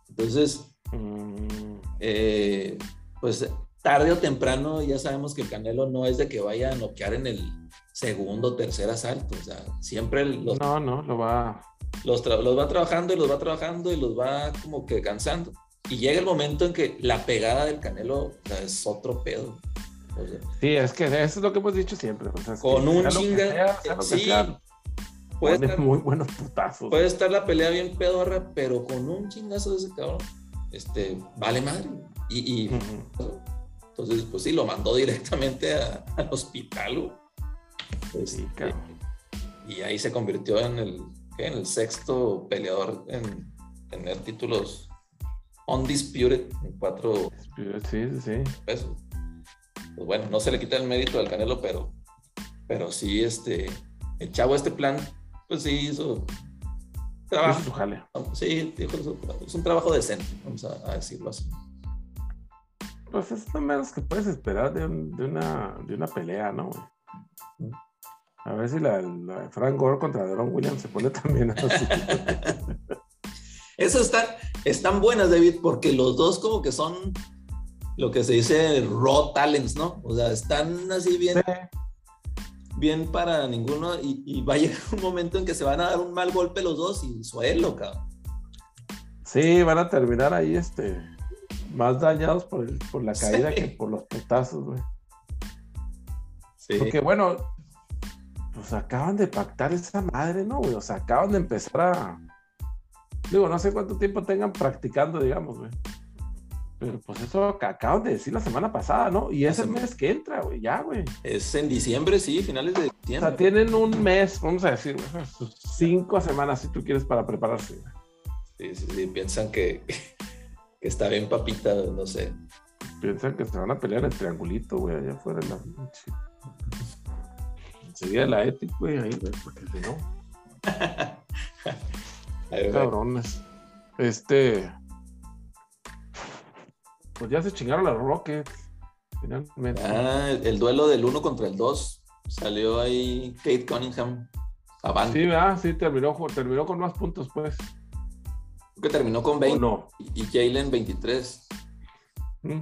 Entonces, mm. eh, pues tarde o temprano ya sabemos que el Canelo no es de que vaya a noquear en el segundo o tercer asalto. O sea, siempre los... No, no, lo va... Los, los va trabajando y los va trabajando y los va como que cansando. Y llega el momento en que la pegada del Canelo es otro pedo. sí, es que eso es lo que hemos dicho siempre. con un chinga. sí, puede estar, muy buenos putazos. Puede estar la pelea bien pedorra, pero con un chingazo de ese cabrón, este, vale madre. Y, entonces, pues sí, lo mandó directamente al hospital. Sí, este, y ahí se convirtió en el, en el sexto peleador en tener títulos undisputed en cuatro sí, sí. pesos. Pues bueno, no se le quita el mérito al Canelo, pero, pero sí, este, el chavo este plan, pues sí hizo trabajo. Sí, es un trabajo decente, vamos a, decirlo así. Pues es lo menos que puedes esperar de, una, de una pelea, ¿no? A ver si la, de Frank Gore contra Deron Williams se pone también así. *laughs* Esas están, están buenas, David, porque los dos como que son lo que se dice raw talents, ¿no? O sea, están así bien, bien para ninguno y, va a llegar un momento en que se van a dar un mal golpe los dos y suelo, cabrón. Sí, van a terminar ahí, este, más dañados por, por la caída que por los putazos, güey. Sí. Porque bueno, pues acaban de pactar esa madre, ¿no, güey? O sea, acaban de empezar a. Digo, no sé cuánto tiempo tengan practicando, digamos, güey. Pero pues eso acaban de decir la semana pasada, ¿no? Y es el mes que entra, güey, ya, güey. Es en diciembre, sí, finales de diciembre. O sea, tienen un mes, vamos a decir, cinco semanas si tú quieres para prepararse. Sí, sí, sí, piensan que, *laughs* que está bien papita, no sé. Piensan que se van a pelear en el triangulito, güey, allá afuera de la enseguida la ética, güey, ahí, güey, porque si no. *laughs* Cabrones. Este. Pues ya se chingaron las Rockets. Finalmente. Ah, el duelo del 1 contra el 2. Salió ahí Kate Cunningham. Avante. Sí, ah, sí, terminó, terminó con más puntos, pues. que terminó con 20. No. Y Jalen 23. Mm.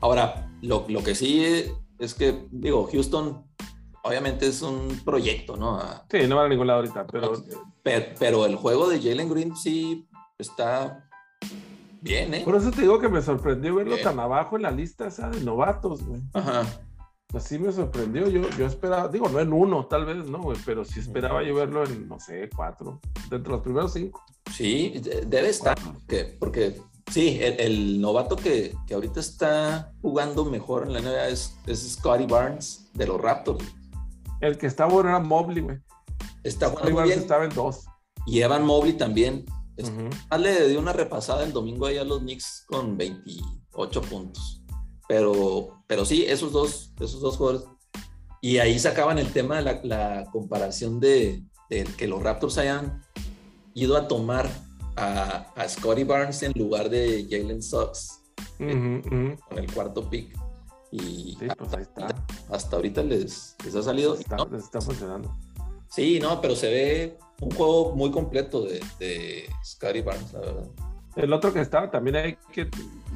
Ahora, lo, lo que sí es que, digo, Houston obviamente es un proyecto, ¿no? sí, no va a ningún lado ahorita, pero... pero... el juego de Jalen Green sí está bien, ¿eh? Por eso te digo que me sorprendió verlo tan abajo en la lista esa de novatos, güey. Ajá. Así me sorprendió, yo, yo esperaba, digo, no en uno, tal vez, ¿no, güey? Pero sí esperaba yo verlo en, no sé, cuatro, dentro de los primeros cinco. Sí, debe estar, porque, porque sí, el, novato que, que, ahorita está jugando mejor en la NBA es, es Scotty Barnes de los Raptors. El que está bueno era Mobley, güey. Está bueno. bien. Estaba en dos. Y Evan Mobley también. Le dio una repasada el domingo ahí a los Knicks con 28 puntos. Pero, pero sí, esos dos, esos dos jugadores. Y ahí sacaban el tema de la, comparación de, que los Raptors hayan ido a tomar a, Scotty Barnes en lugar de Jalen Suggs con el cuarto pick. Y pues hasta, ahorita les, ha salido. Está, funcionando. Sí, no, pero se ve un juego muy completo de, de Scotty Barnes, la verdad. El otro que estaba también hay que,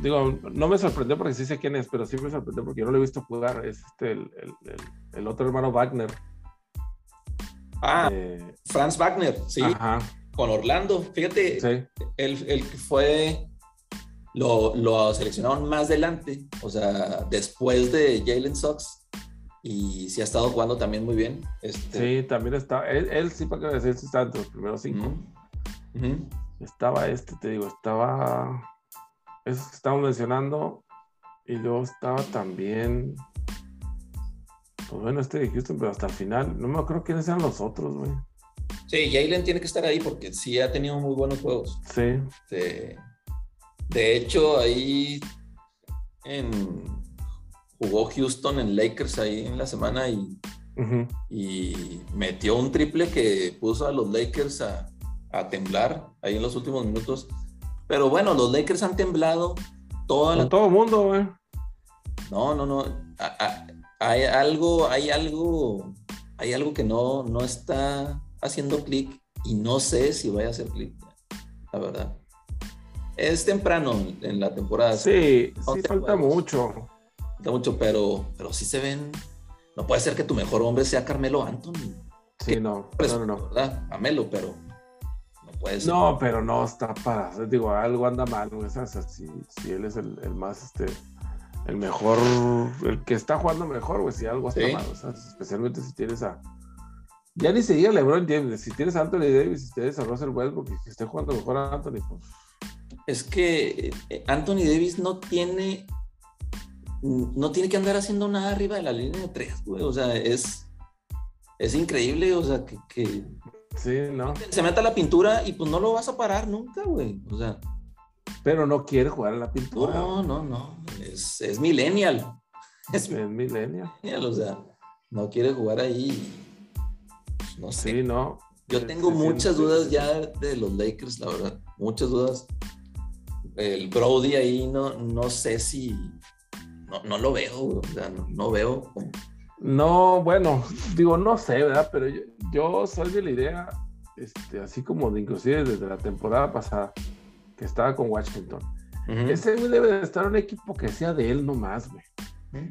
digo, no me sorprendió porque sí sé quién es, pero sí me sorprendió porque yo no lo he visto jugar, es este, el, otro hermano Wagner. Ah, eh, Franz Wagner, sí. Con Orlando. Fíjate, que fue lo, seleccionaron más adelante, o sea, después de Jalen Sox. Y sí ha estado jugando también muy bien. Este... Sí, también está. Él, sí, para que decir, sí está entre los primeros cinco. Estaba este, te digo, estaba. Esos que estamos mencionando. Y luego estaba también. Pues bueno, este de Houston, pero hasta el final. No me acuerdo quiénes eran los otros, güey. Sí, Jalen tiene que estar ahí porque sí ha tenido muy buenos juegos. Sí. Este, de hecho, ahí jugó Houston en Lakers ahí en la semana y, y metió un triple que puso a los Lakers a, temblar ahí en los últimos minutos. Pero bueno, los Lakers han temblado toda la... todo el mundo, güey. No, no, no. hay algo, hay algo, hay algo que no, no está haciendo clic y no sé si vaya a hacer clic, la verdad. Es temprano en la temporada. Sí, sí falta mucho. Falta mucho, pero, pero sí se ven. No puede ser que tu mejor hombre sea Carmelo Anthony. Sí, no, no, no. ¿verdad? Amelo, pero no puede ser. No, pero no está para. Digo, algo anda mal, ¿no? Es así, si él es el, más este el mejor, el que está jugando mejor, güey, si algo está mal, o sea, especialmente si tienes a, ya ni se diga LeBron James, si tienes a Anthony Davis, si tienes a Russell Westbrook, que esté jugando mejor a Anthony, pues. Es que eh, Anthony Davis no tiene, no tiene que andar haciendo nada arriba de la línea de tres, güey, o sea, es, es increíble, o sea, que, que Sí, no. Se meta la pintura y pues no lo vas a parar nunca, güey. O sea. Pero no quiere jugar en la pintura. No, no, no. Es, es millennial. Es, millennial. O sea, no quiere jugar ahí. No sé. Sí, no. Yo tengo muchas dudas ya de los Lakers, la verdad. Muchas dudas. El Brody ahí no, no sé si. No, no lo veo, o sea, no, no veo. No, bueno, digo, no sé, ¿verdad? Pero yo, yo soy de la idea, este, así como de inclusive desde la temporada pasada, que estaba con Washington. Ese debe de estar un equipo que sea de él nomás, güey.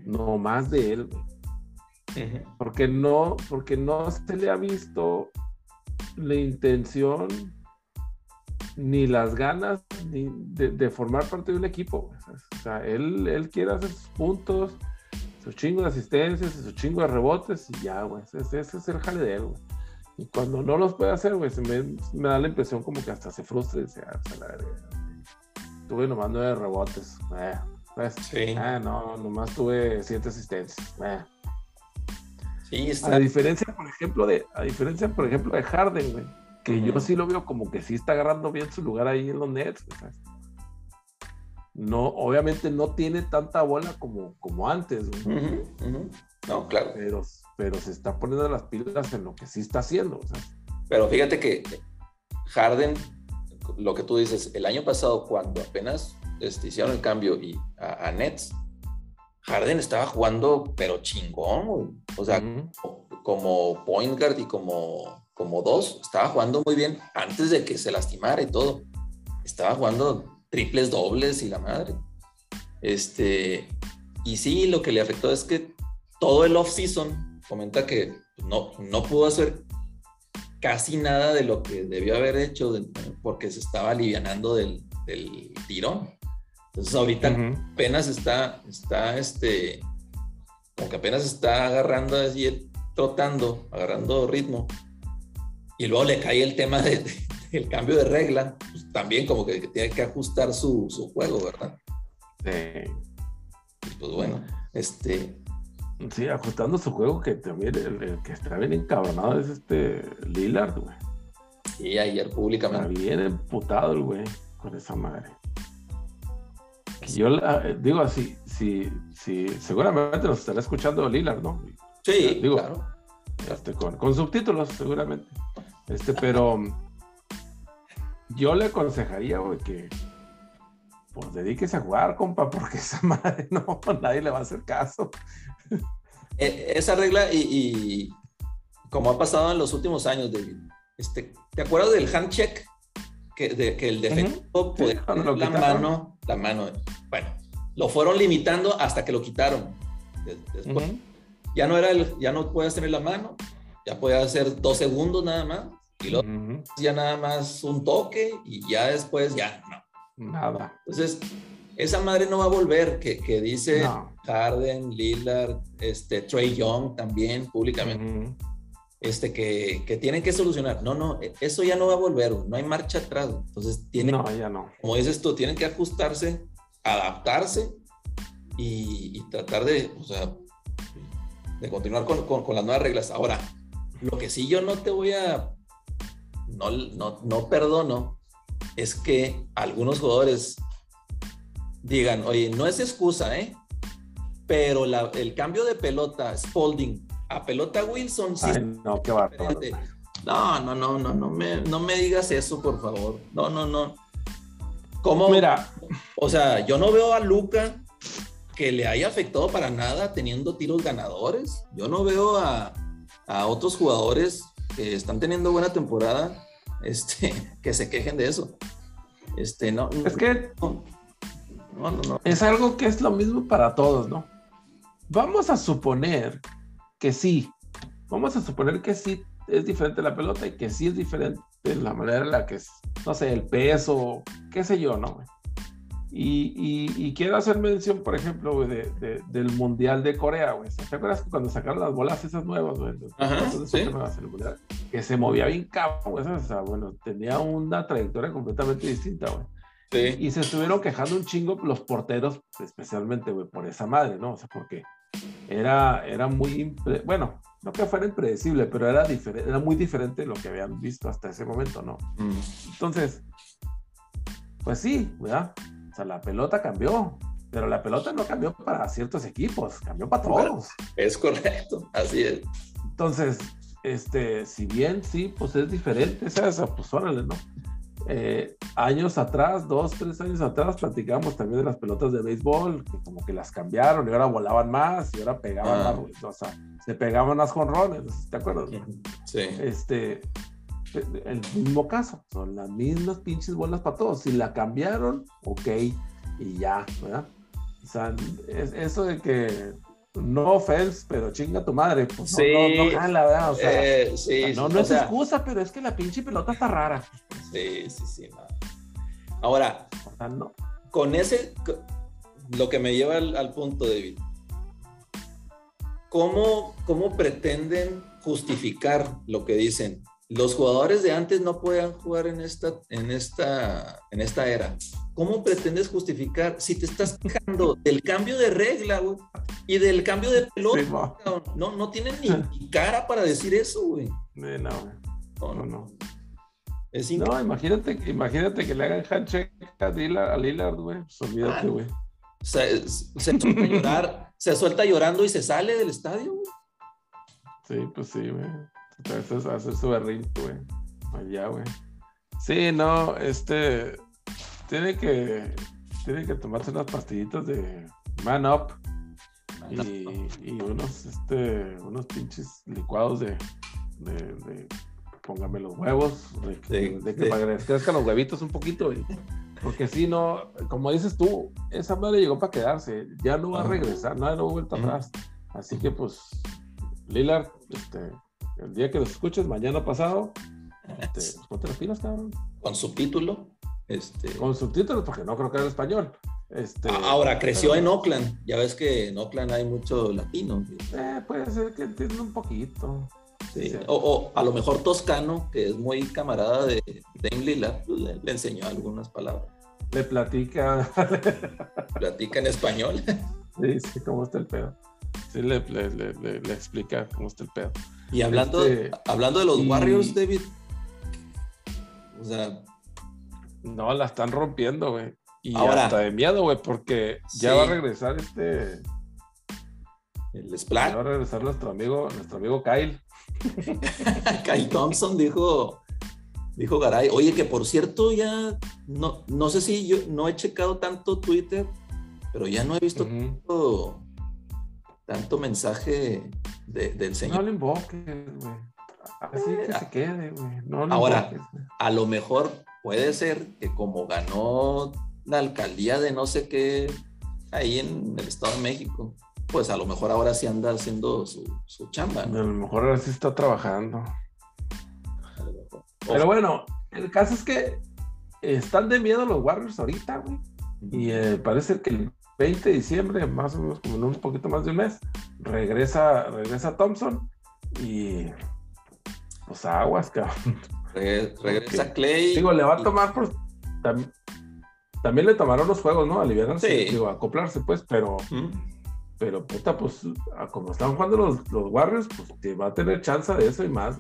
No más de él, güey. Porque no, porque no se le ha visto la intención ni las ganas de, formar parte de un equipo. O sea, él, él quiere hacer sus puntos, sus chingos de asistencias, sus chingos de rebotes y ya, güey. Ese, es el jale de él, güey. Y cuando no los puede hacer, güey, me, me, da la impresión como que hasta se frustra y dice, ah, la Tuve nomás nueve rebotes. Eh, pues, sí. Ah, no, nomás tuve siete asistencias. Eh. Sí, está. A diferencia, por ejemplo, de, a diferencia, por ejemplo, de Harden, güey, que yo sí lo veo como que sí está agarrando bien su lugar ahí en los Nets, no, obviamente no tiene tanta bola como, como antes. No, claro. Pero, pero se está poniendo las pilas en lo que sí está haciendo. Pero fíjate que Harden, lo que tú dices, el año pasado cuando apenas este, hicieron el cambio y a, Nets, Harden estaba jugando pero chingón, o sea, como point guard y como, como dos, estaba jugando muy bien antes de que se lastimara y todo. Estaba jugando triples dobles y la madre. Este, y sí, lo que le afectó es que todo el off-season comenta que no, no pudo hacer casi nada de lo que debió haber hecho porque se estaba alivianando del, del tirón. Entonces ahorita apenas está, está este, como que apenas está agarrando así, trotando, agarrando ritmo. Y luego le cae el tema de, el cambio de regla, pues, también como que, tiene que ajustar su, juego, ¿verdad? Sí. pues bueno, este... Sí, ajustando su juego, que también el, que está bien encabronado es este Lillard, güey. Y ayer públicamente. Está bien emputado el güey con esa madre. Yo digo así, si, si, seguramente nos estará escuchando Lillard, ¿no? Sí, digo, claro. Este, con, con subtítulos, seguramente. Este, pero yo le aconsejaría, güey, que pues dedíquese a jugar, compa, porque *laughs* esa madre no, nadie le va a hacer caso. E, esa regla y, como ha pasado en los últimos años, David, este, ¿te acuerdas del handcheck? Que, de, que el defecto podía la mano, la mano, bueno, lo fueron limitando hasta que lo quitaron. Después, ya no era el, ya no puedes tener la mano, ya puedes hacer dos segundos nada más y luego ya nada más un toque y ya después ya no. Nada. Entonces, esa madre no va a volver, que, que dice Harden, Lillard, este, Trey Young también públicamente, este, que, que, tienen que solucionar. No, no, e, eso ya no va a volver, no hay marcha atrás. Entonces, tienen, no, ya no. como dices tú, tienen que ajustarse, adaptarse y, tratar de, o sea, de continuar con, con, con las nuevas reglas. Ahora, lo que sí yo no te voy a no, no, no perdono es que algunos jugadores digan, oye, no es excusa, ¿eh? Pero el cambio de pelota, Spalding, a pelota Wilson, sí. no, qué No, no, no, no, no me, no me digas eso, por favor. No, no, no. ¿Cómo? Mira. O sea, yo no veo a Luca que le haya afectado para nada teniendo tiros ganadores. Yo no veo a, a otros jugadores que están teniendo buena temporada, este, *laughs* que se quejen de eso. Este, no. Es que es algo que es lo mismo para todos, ¿no? Vamos a suponer que sí. Vamos a suponer que sí es diferente la pelota y que sí es diferente la manera en la que es, no sé, el peso, qué sé yo, ¿no? Y, quiero hacer mención, por ejemplo, de, del Mundial de Corea, güey. ¿Te acuerdas cuando sacaron las bolas esas nuevas, güey? que se movía bien cabrón, güey. O sea, bueno, tenía una trayectoria completamente distinta, güey. Sí. Y se estuvieron quejando un chingo los porteros, especialmente, güey, por esa madre, ¿no? O sea, porque era, era muy, bueno, no que fuera impredecible, pero era, diferente, era muy diferente de lo que habían visto hasta ese momento, ¿no? Mm. Entonces, pues sí, ¿verdad? O sea, la pelota cambió, pero la pelota no cambió para ciertos equipos, cambió para todos. es correcto, así es. Entonces, este, si bien sí, pues es diferente, esa, pues órale, ¿no? Eh, años atrás, dos, tres años atrás, platicamos también de las pelotas de béisbol, que como que las cambiaron y ahora volaban más y ahora pegaban ah. más, o sea, se pegaban las jonrones, ¿te acuerdas? Sí. Este, el mismo caso, son las mismas pinches bolas para todos. Si la cambiaron, ok, y ya, ¿verdad? O sea, es, eso de que no offense, pero chinga tu madre, pues sí. no, no, jala, ¿verdad? O sea, eh, sí, no, no es excusa, pero es que la pinche pelota está rara. Sí, sí, sí. Ahora, con ese, lo que me lleva al, punto, David, ¿cómo, ¿cómo pretenden justificar lo que dicen? Los jugadores de antes no podían jugar en esta, en esta, en esta era. ¿Cómo pretendes justificar si te estás quejando *laughs* del cambio de regla, güey? Y del cambio de pelota, no, no tienen *laughs* ni, cara para decir eso, güey. No, no, no. no, imagínate, imagínate que le hagan handshake a Lillard, güey. Pues olvídate, ah, güey. Se, se, suelta llorar, se suelta llorando y se sale del estadio, güey. Sí, pues sí, güey. Entonces hacer su berrinche, güey. Allá, güey. Sí, no, este. Tiene que. Tiene que tomarse unas pastillitas de Man Up y, unos, este, unos pinches licuados de, de, póngame los huevos, de, que me crezcan los huevitos un poquito, porque si no, como dices tú, esa madre llegó para quedarse, ya no va a regresar, nada, no vuelta atrás. Así que pues, Lillard, este, el día que los escuches, mañana pasado, este, pues, te las pilas, cabrón. Con subtítulo. Este... Con subtítulos, porque no creo que era español. Este, Ahora creció en Oakland. Ya ves que en Oakland hay mucho latino. Eh, puede ser que entienda un poquito. O, a lo mejor Toscano, que es muy camarada de Dame Lillard, pues, le, enseñó algunas palabras. Le platica. *laughs* platica en español. sí, sí, cómo está el pedo. Sí, le, explica cómo está el pedo. Y hablando, este, hablando de los Warriors, David. O sea. No, la están rompiendo, güey. Y Ahora, hasta de miedo, güey, porque ya va a regresar este. El Splash. Ya va a regresar nuestro amigo, nuestro amigo Kyle. *laughs* Kyle Thompson dijo, dijo Garay, oye, que por cierto, ya no, no sé si yo no he checado tanto Twitter, pero ya no he visto tanto, mensaje del señor. No lo invoques, güey. Así que se quede, güey. No Ahora, a lo mejor puede ser que como ganó la alcaldía de no sé qué ahí en el Estado de México, pues a lo mejor ahora sí anda haciendo su, chamba. A lo mejor ahora sí está trabajando. Pero bueno, el caso es que están de miedo los Warriors ahorita, güey. Y eh, parece que el 20 de diciembre, más o menos como en un poquito más de un mes, regresa, regresa Thompson y pues aguas, cabrón. regresa Clay. Digo, le va a tomar por, también le tomaron los juegos, ¿no? Aliviarse, digo, acoplarse, pues, pero, pero puta, pues, como están jugando los, los Warriors, pues te va a tener chance de eso y más.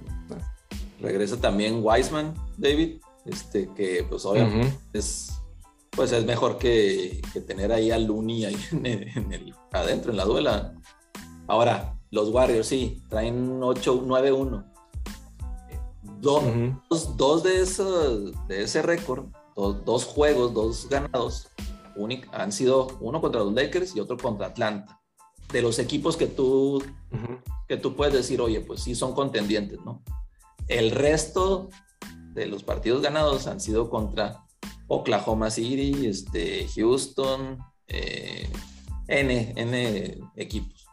Regresa también Wiseman, David, este, que pues obviamente es, pues es mejor que, tener ahí a Looney ahí *laughs* en el, adentro, en la duela. Ahora, los Warriors sí, traen 8-9-1. Dos, dos, de, esos, de ese récord dos, juegos, dos ganados, han sido uno contra los Lakers y otro contra Atlanta. De los equipos que tú, que tú puedes decir, oye, pues sí son contendientes, ¿no? El resto de los partidos ganados han sido contra Oklahoma City, este, Houston, eh, N, N equipos.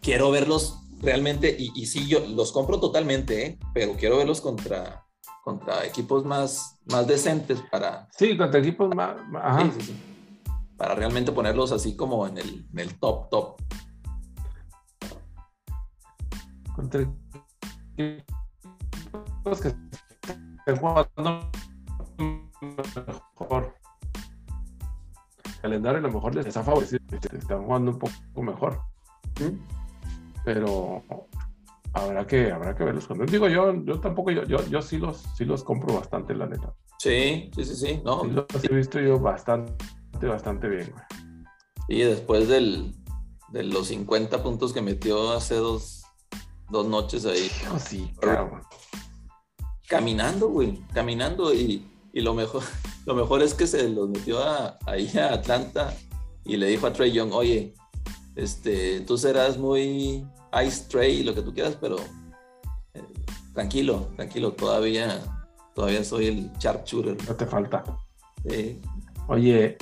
quiero verlos realmente, y, y sí, yo los compro totalmente, ¿eh? pero quiero verlos contra contra equipos más, más decentes para... Sí, contra equipos más... Ajá. Sí, sí, Para realmente ponerlos así como en el, en el top, top. Contra equipos que estén jugando mejor. El calendario a lo mejor les ha favorecido, están jugando un poco mejor. Pero habrá que, habrá que verlos. Cuando digo yo, yo tampoco, yo, yo, yo sí los, sí los compro bastante, la neta. Sí, sí, sí, sí. No. los he visto yo bastante, bastante bien, Y después del, de los 50 puntos que metió hace dos, dos noches ahí. sí, Caminando, güey, caminando y, y, lo mejor, *laughs* lo mejor es que se los metió a, ahí a Atlanta y le dijo a Trey Young, oye, este, tú serás muy Ice Tray, lo que tú quieras, pero eh, tranquilo, tranquilo, todavía, todavía soy el sharpshooter. No te falta. Oye,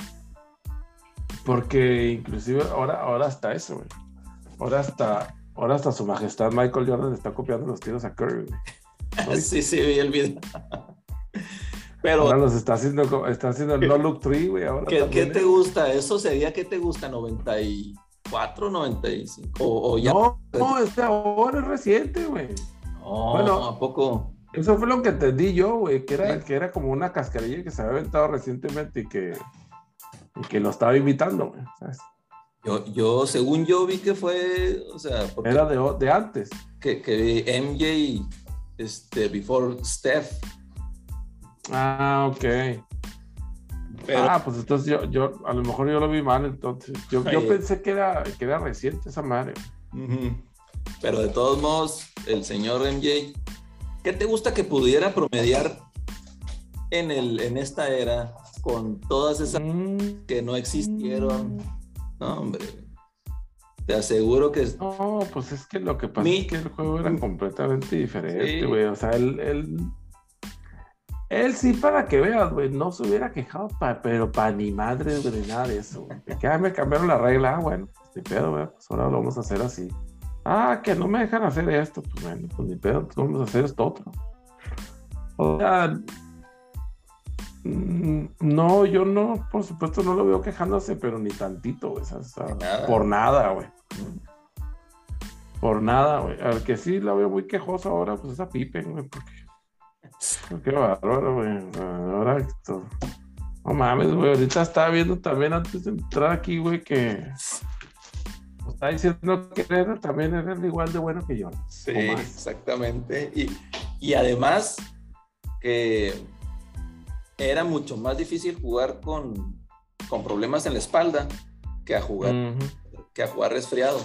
porque inclusive ahora, ahora hasta eso, güey. Ahora hasta, ahora hasta su majestad Michael Jordan está copiando los tiros a Curry, *laughs* sí, sí, vi el video. Pero, ahora los está haciendo, está haciendo el no look tree, güey. ¿Qué, ¿qué te ¿eh? gusta? Eso sería, ¿qué te gusta? 90 y 4.95. O, o ya. No, no, este ahora es reciente, güey. No, bueno, ¿a poco? Eso fue lo que entendí yo, güey, que era, que era como una cascarilla que se había aventado recientemente y que, y que lo estaba imitando, güey, ¿sabes? Yo, yo, según yo vi que fue, o sea... Era de, de antes. Que, que MJ, este, before Steph. Ah, ok. Ah, pues entonces yo, yo, a lo mejor yo lo vi mal, entonces. Yo, yo pensé que era, que era reciente esa madre. Pero de todos modos, el señor MJ, ¿qué te gusta que pudiera promediar en, el, en esta era con todas esas mm. que no existieron? No, hombre. Te aseguro que... No, pues es que lo que pasa es que el juego era completamente diferente, güey. O sea, él, él él sí, para que veas, güey, no se hubiera quejado, pero para ni madre de nada de eso. Que ah, me cambiaron la regla, ah, bueno, pues ni pedo, güey, pues ahora lo vamos a hacer así. Ah, que no me dejan hacer esto, pues bueno, pues ni pedo, pues vamos a hacer esto otro. O sea, mm, no, yo no, por supuesto no lo veo quejándose, pero ni tantito, güey, o sea, por nada, güey. Por nada, güey. Al que sí la veo muy quejoso ahora, pues es a Pippen, güey, porque Qué bárbaro, güey. Ahora esto. No mames, güey. Ahorita estaba viendo también antes de entrar aquí, güey, que está diciendo que era, también era igual de bueno que yo. Sí, exactamente. Y, y, además que era mucho más difícil jugar con, con problemas en la espalda que a jugar, que a jugar resfriado.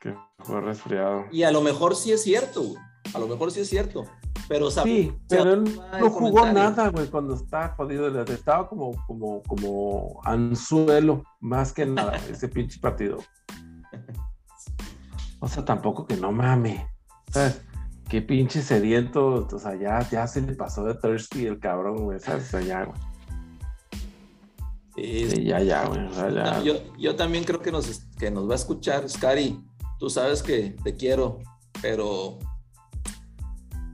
Que jugar resfriado. Y a lo mejor sí es cierto, A lo mejor sí es cierto. Pero, sí, pero él no jugó nada, güey, cuando estaba jodido. Estaba como, como, como anzuelo, más que nada, *laughs* ese pinche partido. O sea, tampoco que no mame. ¿Sabes? Qué pinche sediento. O sea, ya, ya se le pasó de thirsty el cabrón, güey. ¿Sabes? O sea, ya, güey. Sí, ya, ya, güey. O sea, ya. yo, yo, también creo que nos, que nos va a escuchar, Scary. Tú sabes que te quiero, pero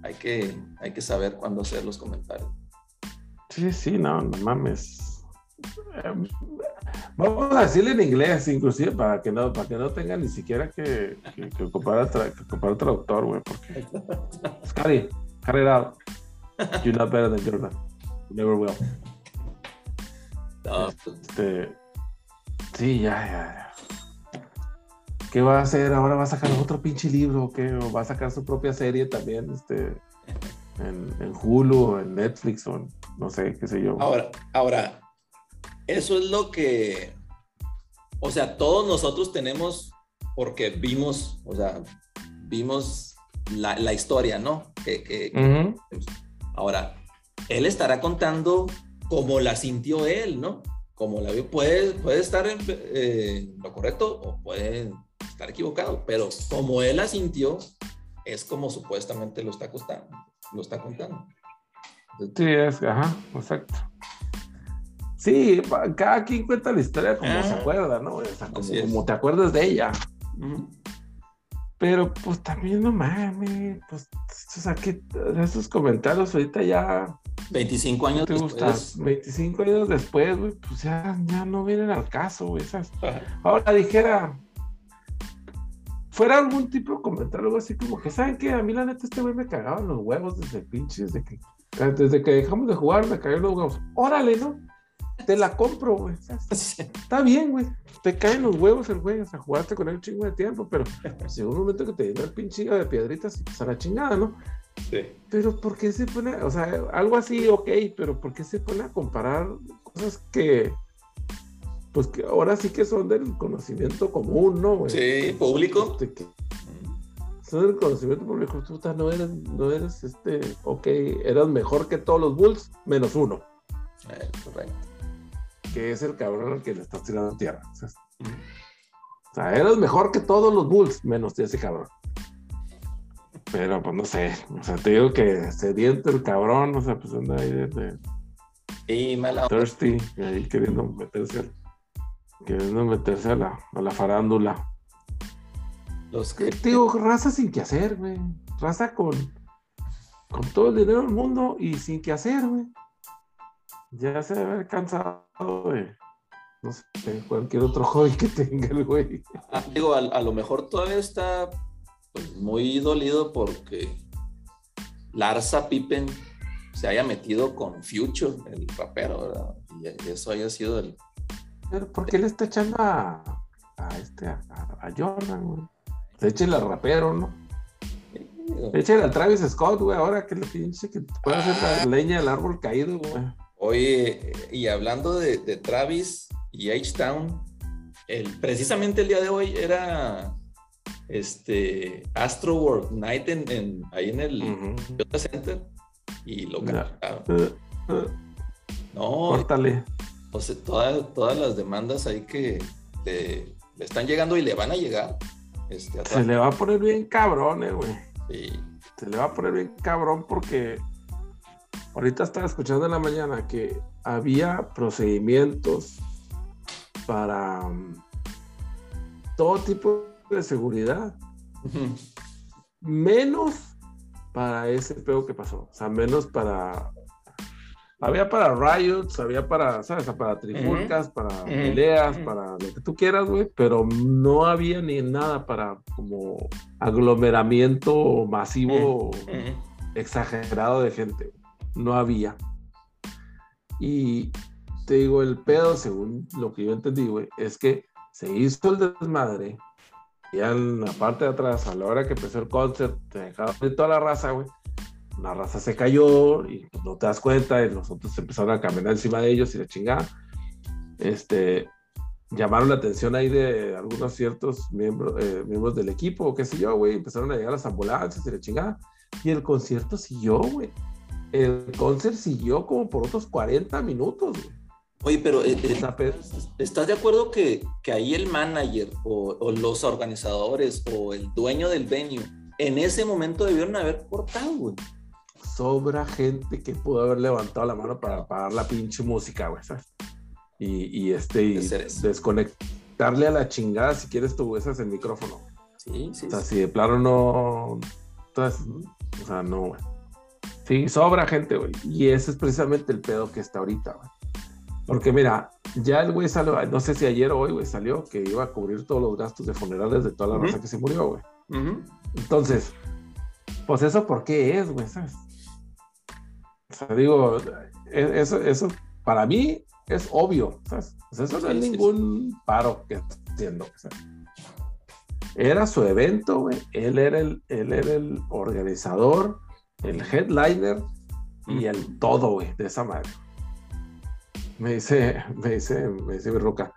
hay que, hay que saber cuándo hacer los comentarios. Sí, sí, no, no mames. Em, vamos a decirle en inglés, inclusive, para que no, para que no tenga ni siquiera que, que, ocupar, el traductor, güey, porque... Scotty, cut it out. You're not better than Jordan. You never will. Este, sí, ya, ya. ¿Qué va a hacer? ¿Ahora va a sacar otro pinche libro qué? ¿O va a sacar su propia serie también este, en, en Hulu, en Netflix o no sé, qué sé yo? Ahora, ahora, eso es lo que, o sea, todos nosotros tenemos, porque vimos, o sea, vimos la, la historia, ¿no? Que, Ahora, él estará contando cómo la sintió él, ¿no? Como la vio, puede, puede estar en eh, lo correcto o puede estar equivocado, pero como él la sintió, es como supuestamente lo está contando. Lo está contando. Sí, es, ajá, exacto. Sí, cada quien cuenta la historia como se acuerda, ¿no? como, te acuerdas de ella. Pero pues también no mames, pues, o sea, que esos comentarios ahorita ya... 25 años te después. 25 años después, güey, pues ya, ya no vienen al caso, güey. Ahora dijera, fuera algún tipo de comentario, algo así como que, ¿saben qué? A mí la neta este güey me cagaba los huevos desde pinche, desde que, desde que dejamos de jugar me cagaron los huevos. Órale, ¿no? Te la compro, güey. *laughs* Está bien, güey. Te caen los huevos el güey, o sea, jugaste con él un chingo de tiempo, pero si un momento que te llega el pinche de piedritas y pues a la chingada, ¿no? Sí. Pero ¿por qué se pone, o sea, algo así, ok, pero ¿por qué se pone a comparar cosas que, pues que ahora sí que son del conocimiento común, ¿no? Güey? Sí, público. Este, son del conocimiento público, tú no eres, no eres, este, ok, eras mejor que todos los Bulls, menos uno. Eh, correcto. Que es el cabrón al que le estás tirando tierra. O sea, eras mejor que todos los Bulls, menos ese cabrón. Pero pues no sé, o sea, te digo que sediento el cabrón, o sea, pues anda ahí de, y mala thirsty, ahí queriendo meterse queriendo meterse a la, a la farándula. Los que... Digo, raza sin que hacer, güey. Raza con, con todo el dinero del mundo y sin que hacer, güey. Ya se debe haber cansado de, no sé, cualquier otro hobby que tenga el güey. Ah, *laughs* digo, a, lo mejor todavía está pues, muy dolido porque Larsa Pippen se haya metido con Future, el rapero, ¿verdad? Y eso haya sido el, pero ¿por qué le está echando a, este, a, Jordan, güey? Échale al rapero, ¿no? Échale al Travis Scott, güey, ahora que le pinche que puede hacer la ah. leña del árbol caído, güey. Oye, y hablando de, Travis y H-Town, precisamente el día de hoy era este Astro World Night en, ahí en el Toyota Center y lo cantaron. Uh, uh. no, córtale todas, todas las demandas ahí que le, están llegando y le van a llegar. Este, Se le va a poner bien cabrón, eh, güey. Se le va a poner bien cabrón porque ahorita estaba escuchando en la mañana que había procedimientos para um, todo tipo de seguridad. Menos para ese pedo que pasó. O sea, menos para había para riots, había para, ¿sabes? Para trifulcas, para peleas, para lo que tú quieras, güey, pero no había ni nada para como aglomeramiento masivo exagerado de gente. No había. Y te digo, el pedo, según lo que yo entendí, güey, es que se hizo el desmadre. Y en la parte de atrás, a la hora que empezó el concert, te dejaron de toda la raza, güey una raza se cayó y pues, no te das cuenta y los otros empezaron a caminar encima de ellos y la chingada. Este, llamaron la atención ahí de algunos ciertos miembros, eh, miembros del equipo, qué sé yo, güey, empezaron a llegar las ambulancias y la chingada. Y el concierto siguió, güey. El concierto siguió como por otros 40 minutos, güey. Oye, pero eh, eh, ¿estás de acuerdo que, que ahí el manager o, o, los organizadores o el dueño del venue en ese momento debieron haber cortado, güey? Sobra gente que pudo haber levantado la mano para pagar la pinche música, güey, ¿sabes? Y, este, y desconectarle a la chingada si quieres tú usas el micrófono. Sí, sí. O sea, si de plano no. Entonces, o sea, no, güey. Sí, sobra gente, güey. Y ese es precisamente el pedo que está ahorita, güey. Porque mira, ya el güey salió, no sé si ayer o hoy, güey, salió que iba a cubrir todos los gastos de funerales de toda la raza que se murió, güey. Entonces, pues eso, ¿por qué es, güey? ¿Sabes? Sea, digo, e, eso, eso para mí es obvio, ¿sabes? eso no es ningún paro que está haciendo. Era su evento, güey. Él era el, él era el organizador, el headliner y el todo, güey, de esa madre. Me dice, me dice, me dice mi roca,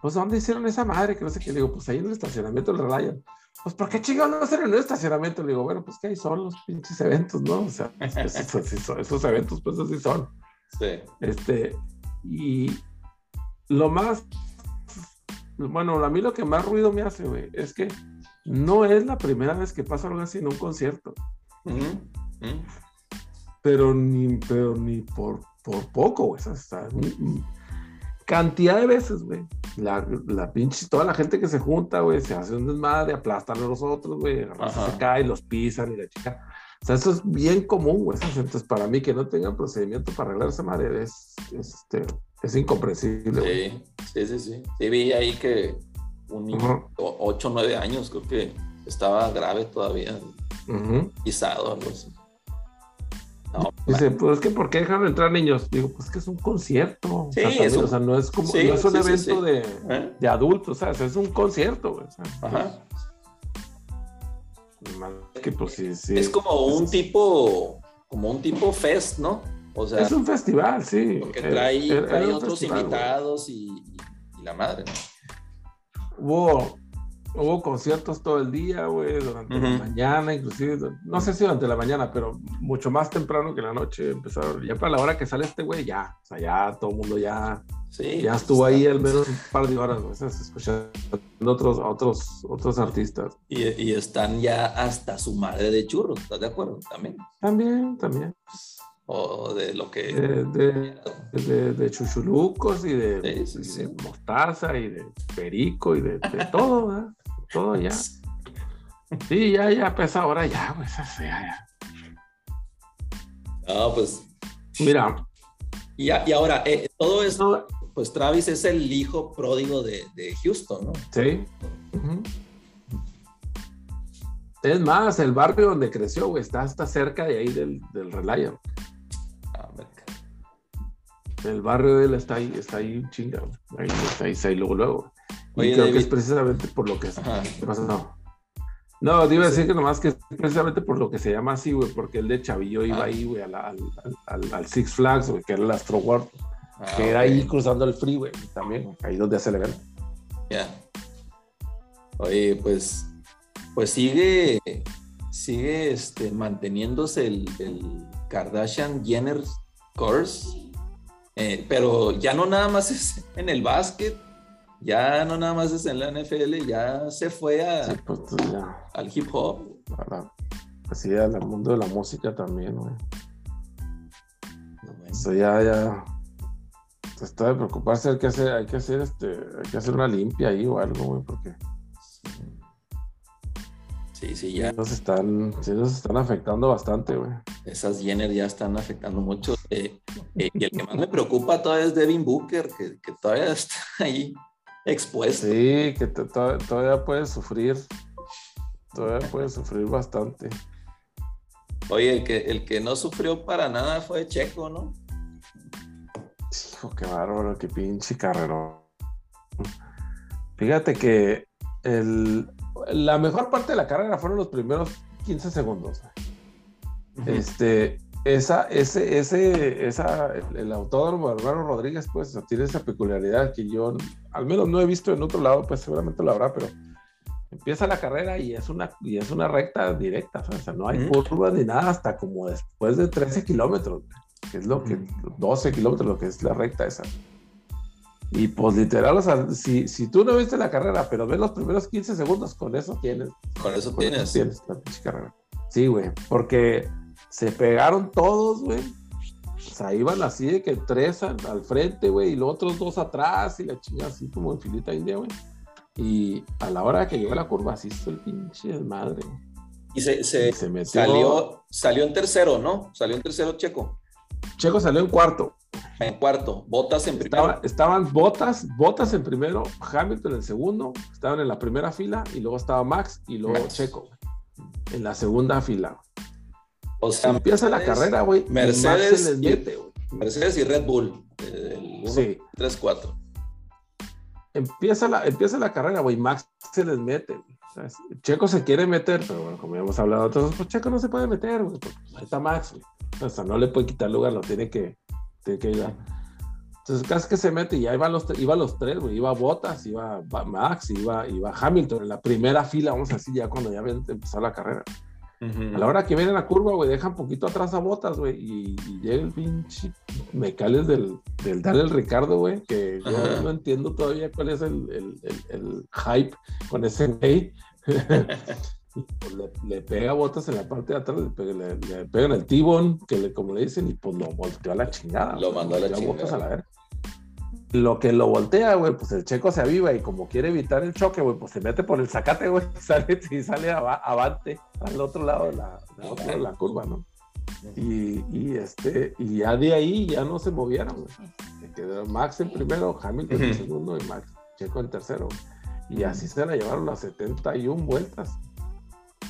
pues ¿dónde hicieron esa madre? Que no sé qué. Le digo, pues ahí en el estacionamiento del Ryan pues ¿por qué chingados no hacer en un estacionamiento? Le digo, bueno, pues que ahí son los pinches eventos, ¿no? O sea, esos, eventos, pues así son. Sí. Este, y lo más, bueno, a mí lo que más ruido me hace, güey, es que no es la primera vez que pasa algo así en un concierto. Pero ni, pero ni por, por poco, güey. O sea, cantidad de veces, güey. La, la pinche, toda la gente que se junta, güey, se hace un desmadre, aplastan a los otros, güey, se caen, los pisan y la chica. O sea, eso es bien común, güey. Entonces, para mí, que no tengan procedimiento para arreglar esa madre es, es, este, es incomprensible. Sí, sí, sí, sí. Sí, vi ahí que un niño, 8 o 9 años, creo que estaba grave todavía, pisado, algo así. Dice, pues es que ¿por qué dejan entrar niños? Digo, pues que es un concierto. Sí, o, sea, no es como, no es un evento de, ¿Eh? de, adultos, o sea, es un concierto, güey. Ajá. Que, pues. Es como un tipo, como un tipo fest, ¿no? O sea, es un festival, sí. Porque trae, trae otros invitados y, y, la madre, ¿no? Hubo Hubo conciertos todo el día, güey, durante la mañana, inclusive, no sé si durante la mañana, pero mucho más temprano que la noche empezaron. Ya para la hora que sale este güey, ya, o sea, ya todo el mundo ya, sí, ya estuvo ahí al menos un par de horas, güey, escuchando otros, otros, otros artistas. Y, y, están ya hasta su madre de churros, ¿estás de acuerdo? También. También, también o de lo que... De, de, chuchulucos y de, mostaza y de perico y de, todo, ¿verdad? Todo ya. Sí, ya, ya pesa ahora ya, pues ya, ya. No, pues... Mira. Y, y ahora, eh, todo esto, pues Travis es el hijo pródigo de, Houston, ¿no? Sí. Es más, el barrio donde creció, güey, está hasta cerca de ahí del, del Reliant. El barrio de él está ahí, está ahí chinga, ahí está ahí, está ahí luego, luego. Y creo que es precisamente por lo que es. ¿Qué pasa? No. Te iba a decir que nomás que es precisamente por lo que se llama así, güey, porque el de Chavillo iba ahí, güey, al, al, Six Flags, güey, que era el Astro World, ah, que era ahí cruzando el freeway también, ahí donde hace el evento. Ya. Oye, pues, pues sigue, sigue este, manteniéndose el, el Kardashian Jenner Course eh, pero ya no nada más es en el básquet, ya no nada más es en la NFL, ya se fue a, pues, al hip hop. así al mundo de la música también, güey. Eso ya, ya. Está de preocuparse, hay que hacer, hay que hacer este, hay que hacer una limpia ahí o algo, güey, porque. Sí, sí, ya. Nos están, sí nos están afectando bastante, güey. Esas Jenner ya están afectando mucho. Eh, eh, y el que más me preocupa todavía es Devin Booker, que, todavía está ahí expuesto. Sí, que todavía puede sufrir. Todavía puede sufrir bastante. Oye, el que, el que no sufrió para nada fue Checo, ¿no? Hijo, qué bárbaro, qué pinche carrero. Fíjate que el, la mejor parte de la carrera fueron los primeros 15 segundos. Este, esa, ese, ese, esa, el, autódromo de Álvaro Rodríguez, pues, tiene esa peculiaridad que yo, al menos no he visto en otro lado, pues seguramente lo habrá, pero empieza la carrera y es una, y es una recta directa, o sea, no hay curva ni nada hasta como después de 13 kilómetros, que es lo que, 12 kilómetros, lo que es la recta esa. Y pues literal, o sea, si, si tú no viste la carrera, pero ves los primeros 15 segundos, con eso tienes. Con eso tienes. tienes la carrera. Sí, güey, porque se pegaron todos, güey. O sea, iban así de que tres al, frente, güey, y los otros dos atrás, y la chingada así como en filita india, güey. Y a la hora que llegó la curva, así hizo el pinche desmadre. Y se, se, salió, salió en tercero, ¿no? Salió en tercero Checo. Checo salió en cuarto. En cuarto, Botas en primero. estaban Botas, Botas en primero, Hamilton en segundo, estaban en la primera fila y luego estaba Max y luego Checo en la segunda fila. O sea, empieza la carrera, güey. Mercedes, y, Mercedes y Red Bull. El 1, sí. 3, 4. Empieza la, empieza la carrera, güey. Max se les mete. Checo se quiere meter, pero bueno, como ya hemos hablado todos, pues Checo no se puede meter, güey. Ahí está Max, güey. O sea, no le puede quitar lugar, lo tiene que, tiene que ayudar. Entonces casi que se mete y ya iban los, iba los tres, güey. Iba Bottas, iba Max, iba, iba Hamilton en la primera fila, vamos a decir, ya cuando ya empezó la carrera. A la hora que viene la curva, güey, dejan poquito atrás a Botas, güey, y, llega el pinche mecales del, del Daniel Ricardo, güey, que yo no entiendo todavía cuál es el, el, el, hype con ese güey. *laughs* Pues le, pega botas en la parte de atrás, le, pega, le, pegan el tibón, que le, como le dicen, y pues lo volteó a la chingada. Lo mandó a la chingada. Botas a la lo que lo voltea, güey, pues el checo se aviva y como quiere evitar el choque, güey, pues se mete por el zacate, güey, y *laughs* sale, y sale avante al otro lado de la, la curva, ¿no? Y, y, este, y ya de ahí ya no se movieron, güey. Se quedó Max en primero, Hamilton en segundo y Max Checo en tercero. Y así se la llevaron las 71 vueltas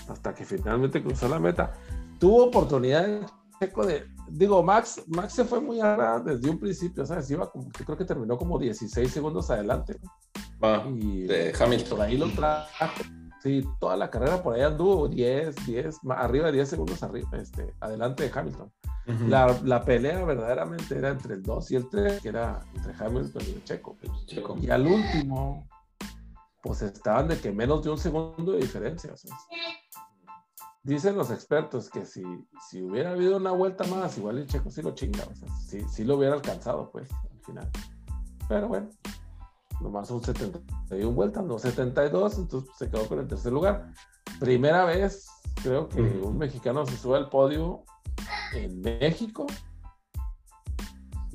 hasta que finalmente cruzó la meta. Tuvo oportunidad Checo de, digo, Max, Max se fue muy arriba desde un principio, ¿sabes? Iba como, yo creo que terminó como 16 segundos adelante. Ah, y de Hamilton. Por ahí lo trajo. Sí, toda la carrera por ahí anduvo 10, 10, arriba de 10 segundos arriba, este, adelante de Hamilton. la, la, pelea verdaderamente era entre el 2 y el 3, que era entre Hamilton y el Checo. Checo. Y al último, pues estaban de que menos de un segundo de diferencia. Dicen los expertos que si, si hubiera habido una vuelta más, igual el Checo sí lo chinga, o sea, sí, lo hubiera alcanzado, pues, al final. Pero bueno, nomás son 71 vueltas, no 72, entonces se quedó con el tercer lugar. Primera vez, creo que un mexicano se sube al podio en México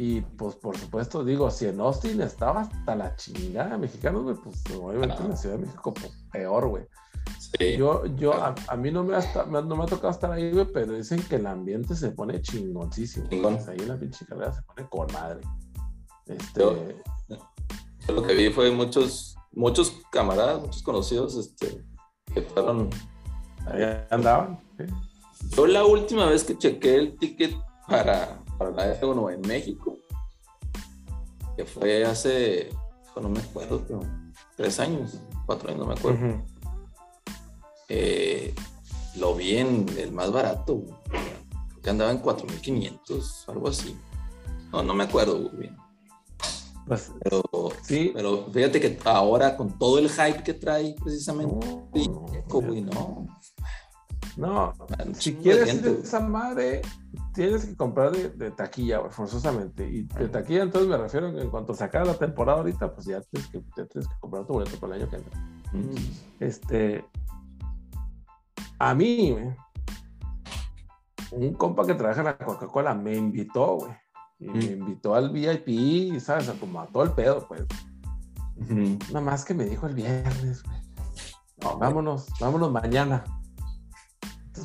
y pues por supuesto, digo, si en Austin estaba hasta la chingada mexicanos, pues obviamente en la Ciudad de México pues, peor, güey. Yo, yo, a, mí no me, ha, no me ha tocado estar ahí, güey, pero dicen que el ambiente se pone chingoncísimo. ahí en la pinche carrera se pone con madre. Este... Yo, lo que vi fue muchos, muchos camaradas, muchos conocidos, este, que fueron... Ahí andaban, Yo la última vez que chequé el ticket para para la F1 en México, que fue hace, no me acuerdo, pero tres años, cuatro años, no me acuerdo. Eh, lo vi en el más barato, creo que andaba en 4.500, algo así. No, no me acuerdo bien. Pues, pero, sí. pero fíjate que ahora con todo el hype que trae precisamente, no, no, si quieres ir esa madre, tienes que comprar de, taquilla, forzosamente. Y de taquilla, entonces me refiero que en cuanto se acabe la temporada ahorita, pues ya tienes que, tienes que comprar tu boleto para el año que entra. Mm. Este. A mí, un compa que trabaja en la Coca-Cola me invitó, güey. Y me mm. invitó al VIP, ¿sabes? Como a todo el pedo, pues. Nada más que me dijo el viernes, güey. vámonos, vámonos mañana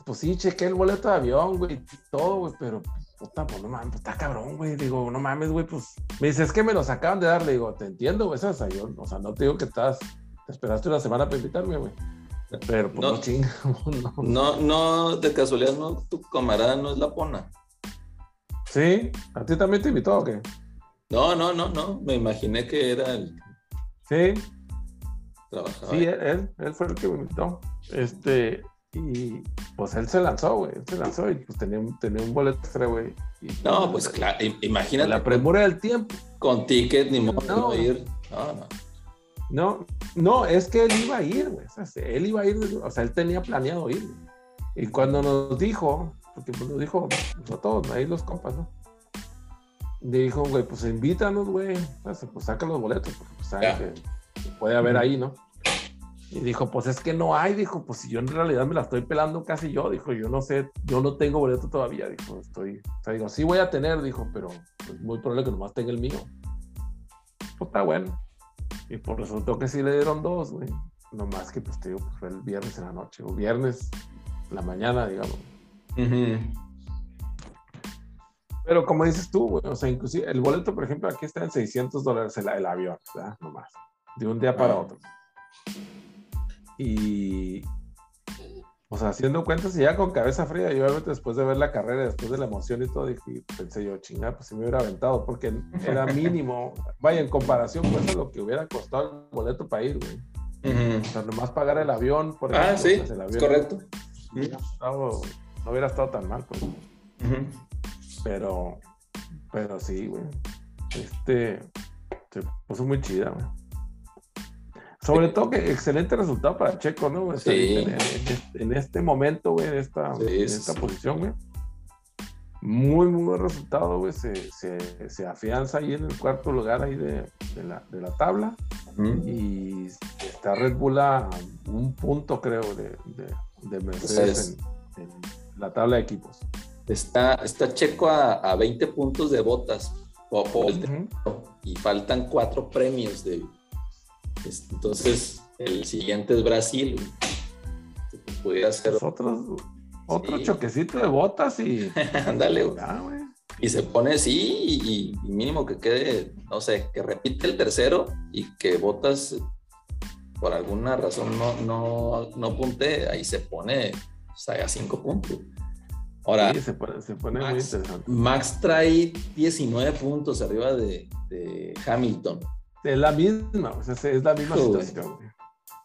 pues sí, chequé el boleto de avión, güey, todo, güey, pero puta, pues no mames, pues, está cabrón, güey. Digo, no mames, güey, pues me dice, es que me los acaban de dar. Le digo, te entiendo, güey, esa yo, o sea, no te digo que estás, te esperaste una semana para invitarme, güey. Pero pues no, chinga, *laughs* no. no. No, de casualidad, no, tu camarada no es la pona. Sí, ¿a ti también te invitó o qué? No, no, no, no, me imaginé que era el. Sí. Trabajaba. Sí, él, él fue el que me invitó. Este, y pues él se lanzó, güey. Él se lanzó y pues tenía, tenía un boleto extra, güey. No, pues claro, imagínate. La premura del tiempo. Con ticket, ni modo no, ir. No, no. No, no, es que él iba a ir, güey. O sea, él iba a ir, o sea, él tenía planeado ir. Y cuando nos dijo, porque pues nos dijo pues, a todos, ahí los compas, ¿no? dijo, güey, pues invítanos, güey. O sea, pues saca los boletos, porque pues sabe que puede haber ahí, ¿no? Y dijo, pues es que no hay, dijo, pues si yo en realidad me la estoy pelando casi yo, dijo, yo no sé, yo no tengo boleto todavía, dijo, estoy, o sea, digo, sí voy a tener, dijo, pero es muy probable que nomás tenga el mío. Pues está bueno. Y por resultó que sí le dieron dos, güey. Nomás que, pues te digo, pues fue el viernes en la noche, o viernes en la mañana, digamos. Pero como dices tú, güey, o sea, inclusive el boleto, por ejemplo, aquí está en 600 dólares el, el avión, ¿verdad? Nomás, de un día para ah. otro. Y, o sea, haciendo cuentas y ya con cabeza fría, yo obviamente después de ver la carrera, después de la emoción y todo, dije, pensé yo, chingada, pues si me hubiera aventado, porque era *laughs* mínimo, vaya, en comparación pues a lo que hubiera costado el boleto para ir, güey. O sea, nomás pagar el avión, por ejemplo. Ah, sí, pues, es correcto. no hubiera estado tan mal, pues. Pero, pero sí, güey. Este, se puso muy chida, güey. Sobre todo que excelente resultado para Checo, ¿no? Sí. En, este momento, güey, en esta, esta posición, güey. Muy, muy buen resultado, güey. Se, se, se, afianza ahí en el cuarto lugar ahí de, de, la, de la, tabla. Y está Red Bull a un punto, creo, de, de Mercedes en, la tabla de equipos. Está, está Checo a, a 20 puntos de botas. y faltan cuatro premios de... Entonces, el siguiente es Brasil. Pudiera ser... Otro, otro choquecito de botas y... *laughs* Ándale, Y se pone así y, mínimo que quede, no sé, que repite el tercero y que botas por alguna razón no, no, no punte, ahí se pone a cinco puntos. Ahora, se pone, Max, muy interesante. Max trae 19 puntos arriba de, de Hamilton. Es la misma, o sea, es la misma situación.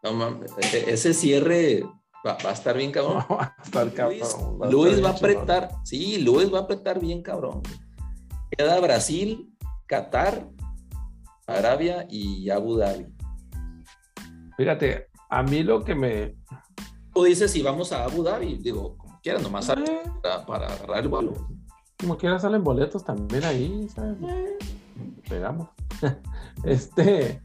No mames, e, ese cierre va, a estar bien cabrón. *laughs* va a estar cabrón. Luis, va, a apretar, sí, Luis va a apretar bien cabrón. Queda Brasil, Qatar, Arabia y Abu Dhabi. Fíjate, a mí lo que me. Tú dices si vamos a Abu Dhabi, digo, como quieran, nomás eh. para, agarrar el vuelo. Como quiera salen boletos también ahí, ¿sabes? Pegamos. *laughs* este.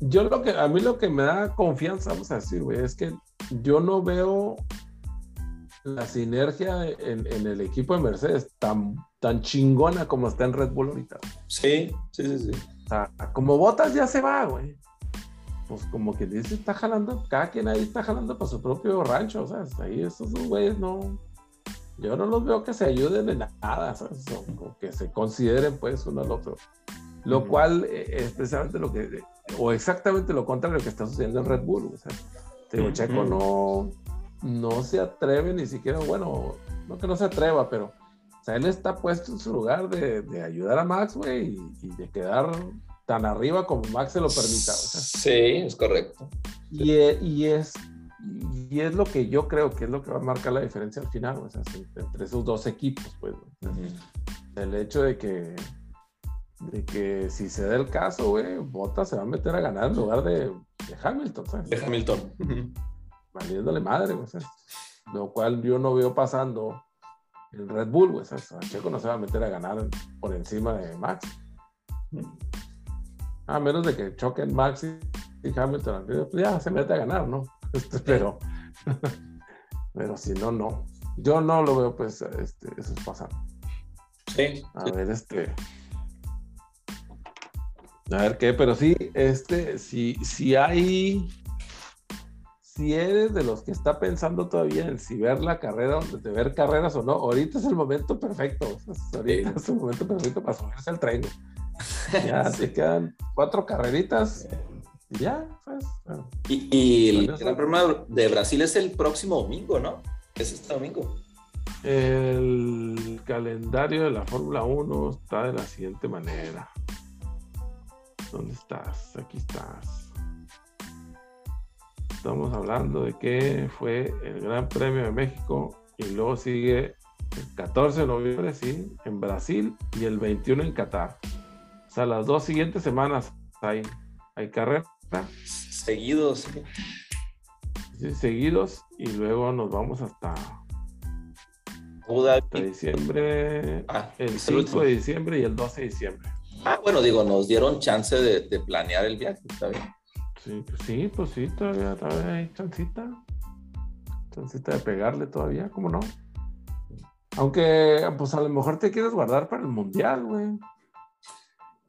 Yo lo que, a mí lo que me da confianza, vamos a decir, güey, es que yo no veo la sinergia en, el equipo de Mercedes tan, tan chingona como está en Red Bull ahorita. Sí, sí, sí, sí. O sea, como Botas ya se va, güey. Pues como que dice, está jalando, cada quien ahí está jalando para su propio rancho, o sea, ahí esos dos güeyes no, yo no los veo que se ayuden en nada, O, que se consideren pues uno al otro. Lo cual eh, es precisamente lo que, o exactamente lo contrario que está sucediendo en Red Bull. O sea, Checo no, no se atreve ni siquiera, bueno, no que no se atreva, pero o sea, él está puesto en su lugar de, de ayudar a Max, güey, y, de quedar tan arriba como Max se lo permita. sí, es correcto. Y, e, y es y es lo que yo creo que es lo que va a marcar la diferencia al final, o sea, entre esos dos equipos, pues. El hecho de que, de que si se da el caso, güey, Bottas se va a meter a ganar en lugar de, Hamilton, ¿sabes? De Hamilton. Valiéndole madre, güey, Lo cual yo no veo pasando el Red Bull, güey, ¿sabes? Checo no se va a meter a ganar por encima de Max. A menos de que choquen Max y Hamilton, pues ya se mete a ganar, ¿no? *laughs* Pero, *laughs* pero si no, no. Yo no lo veo, pues, este, eso es pasar. Sí. A ver, este. A ver qué, pero sí, este, si, si hay, si eres de los que está pensando todavía en si ver la carrera, de ver carreras o no, ahorita es el momento perfecto. ahorita es el momento perfecto para subirse al tren. *laughs* Ya te quedan cuatro carreritas ya, pues. Y, el Gran Premio de Brasil es el próximo domingo, ¿no? Es este domingo. El calendario de la Fórmula 1 está de la siguiente manera. ¿Dónde estás? Aquí estás. Estamos hablando de que fue el Gran Premio de México y luego sigue el 14 de noviembre, sí, en Brasil y el 21 en Qatar. O sea, las dos siguientes semanas hay, hay Seguidos. seguidos y luego nos vamos hasta, diciembre, ah, el 5 de diciembre y el 12 de diciembre. Ah, bueno, digo, nos dieron chance de, planear el viaje, está bien. Sí, pues sí, pues sí, todavía, todavía hay chancita. Chancita de pegarle todavía, ¿cómo no? Aunque, pues a lo mejor te quieres guardar para el mundial, güey.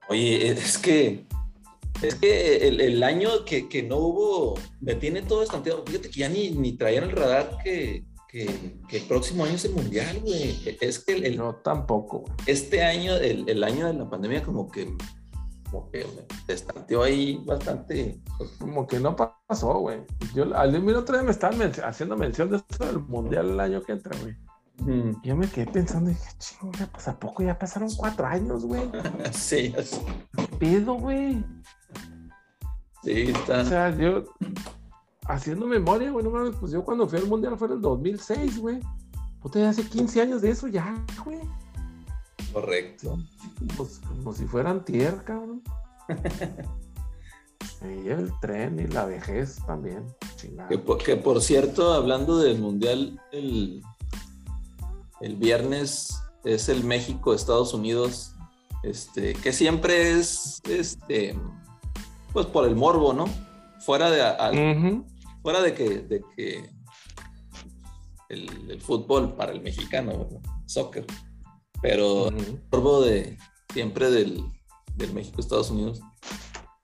Oye, es que es que el, año que, que, no hubo, me tiene todo estanteado. Fíjate que ya ni, ni traían el radar que, que, el próximo año es el mundial, güey. Es que el, no, tampoco. Este año, el, el, año de la pandemia, como que, como que se estanteó ahí bastante. Como que no pasó, güey. Yo al mismo otro día me estaban haciendo mención de esto del mundial el año que entra, güey. Yo me quedé pensando y dije, chinga, pues a poco ya pasaron cuatro años, güey. *laughs* sí, ¿Qué pedo, güey? Sí, está. O sea, yo haciendo memoria, güey, no pues yo cuando fui al mundial fue en el 2006, güey. Puta, hace 15 años de eso ya, güey. Correcto. Como, si fueran tierra, cabrón. *laughs* y el tren y la vejez también. Que por, que por, cierto, hablando del mundial, el, el viernes es el México-Estados Unidos, este, que siempre es este pues por el morbo, ¿no? Fuera de, fuera de que, de que el, fútbol para el mexicano, soccer, pero el morbo de siempre del, del México-Estados Unidos.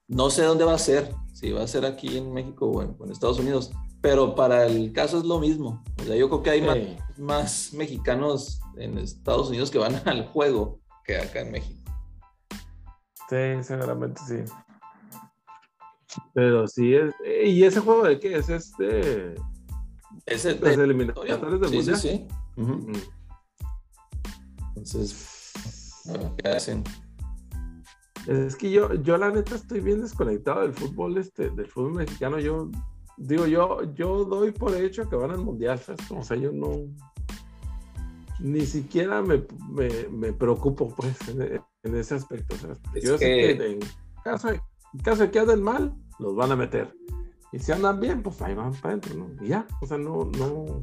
No sé dónde va a ser, si va a ser aquí en México o en, Estados Unidos, pero para el caso es lo mismo. O sea, yo creo que hay más, mexicanos en Estados Unidos que van *laughs* al juego que acá en México. Sí, seguramente sí. Pero sí es. ¿Y ese juego de qué es? Este. Es el de eliminatorias del sí, Sí, sí. Entonces, ¿qué hacen? Es que yo, yo la neta estoy bien desconectado del fútbol, este, del fútbol mexicano. Yo digo, yo, yo doy por hecho que van al mundial, O sea, yo no, ni siquiera me, me, preocupo, pues, en, ese aspecto. Yo sé que en caso, de, en caso de que anden mal, los van a meter. Y si andan bien, pues ahí van para adentro, ¿no? Y ya, o sea, no, no,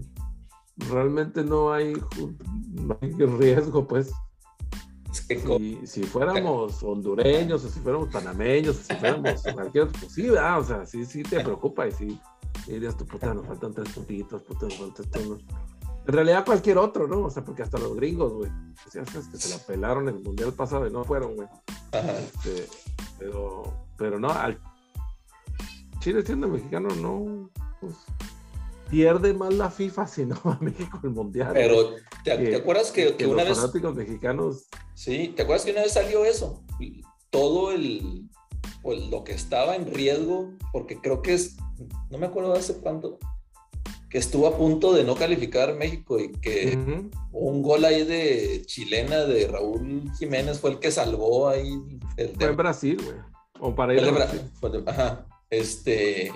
realmente no hay, no hay riesgo, pues si, fuéramos hondureños, o si fuéramos panameños, o si fuéramos *laughs* cualquier otro, pues sí, o sea, sí, sí te preocupa y sí, dirías tu puta, nos faltan tres puntitos, puta, nos faltan estos. En realidad cualquier otro, ¿no? O sea, porque hasta los gringos, güey, que se la pelaron en el mundial pasado y no fueron, güey. Este, pero, pero no, al Chile siendo mexicano, no, pues pierde más la FIFA si no a México el mundial. Pero, ¿te, acuerdas que, una vez. fanáticos mexicanos. Sí, ¿te acuerdas que una vez salió eso? Todo el. Pues, lo que estaba en riesgo, porque creo que es. No me acuerdo hace cuánto. Que estuvo a punto de no calificar México y que un gol ahí de chilena de Raúl Jiménez fue el que salvó ahí. El fue en Brasil, güey. O para ir a Brasil. Ajá. Este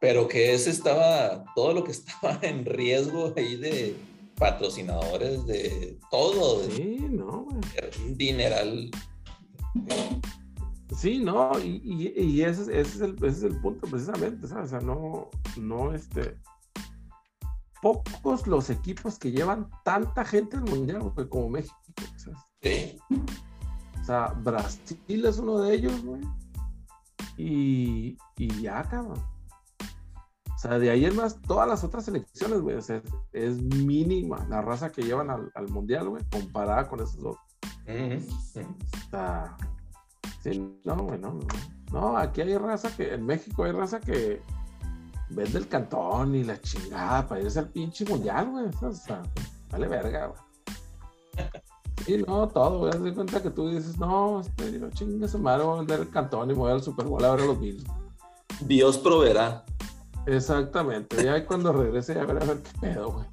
pero que ese estaba, todo lo que *laughs* estaba en riesgo ahí de patrocinadores, de todo. Sí, no, Un dineral. Sí, no, y, ese, es el, ese, es el, punto precisamente, ¿sabes? O sea, no, no, este, pocos los equipos que llevan tanta gente al mundial, como México, ¿sabes? Sí. O sea, Brasil es uno de ellos, güey. Y, y ya, cabrón. O sea, de ahí en más, todas las otras selecciones, güey, o sea, es mínima la raza que llevan al, mundial, güey, comparada con esos dos. O sea, sí, no, güey, no, no. aquí hay raza que, en México hay raza que vende el cantón y la chingada para irse al pinche mundial, güey. O sea, vale verga, güey. Sí, no, todo. Haz de cuenta que tú dices, no, este, yo chingue su madre, voy a vender el cantón y voy al Super Bowl a ver a los Bills. Dios proveerá. Exactamente, ya cuando regrese a ver a ver qué pedo, güey.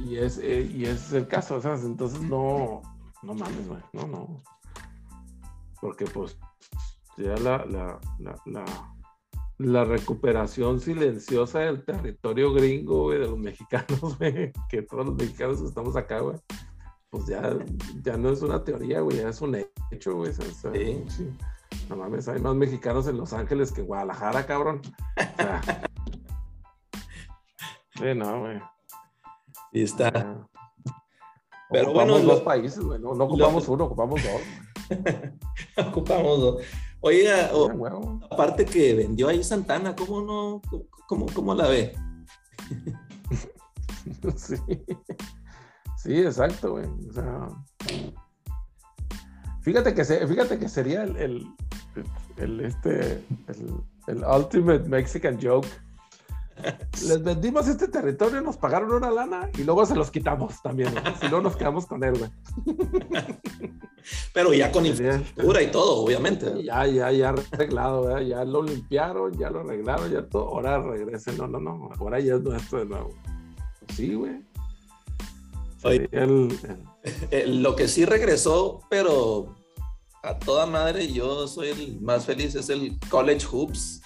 Y, es, eh, y es el caso, ¿sabes? Entonces no, no mames, güey, no, no. Porque pues ya la, la, la, la, recuperación silenciosa del territorio gringo, güey, de los mexicanos, *laughs* güey, que todos los mexicanos estamos acá, güey, pues ya, ya no es una teoría, güey, ya es un hecho, güey. sí. sí. No mames, hay más mexicanos en Los Ángeles que en Guadalajara, cabrón. *laughs* sí, no, güey. Y está. Pero ocupamos bueno, dos países, güey. No, ocupamos uno, ocupamos dos. *laughs* ocupamos dos. Oiga, aparte que vendió ahí Santana, ¿cómo no? ¿Cómo, cómo la ve? *laughs* sí. Sí, exacto, güey. O sea, Fíjate que, fíjate que sería el, el, este, el, ultimate Mexican joke. *laughs* Les vendimos este territorio, nos pagaron una lana y luego se los quitamos también. Si no, nos quedamos con él, güey. Pero ya con infraestructura y todo, obviamente. Ya, ya, ya arreglado, ya lo limpiaron, ya lo arreglaron, ya todo. Ahora regresen. No, no, no. Ahora ya es nuestro de nuevo. Sí, güey. el, *laughs* eh, lo que sí regresó, pero a toda madre, yo soy el más feliz, es el College Hoops,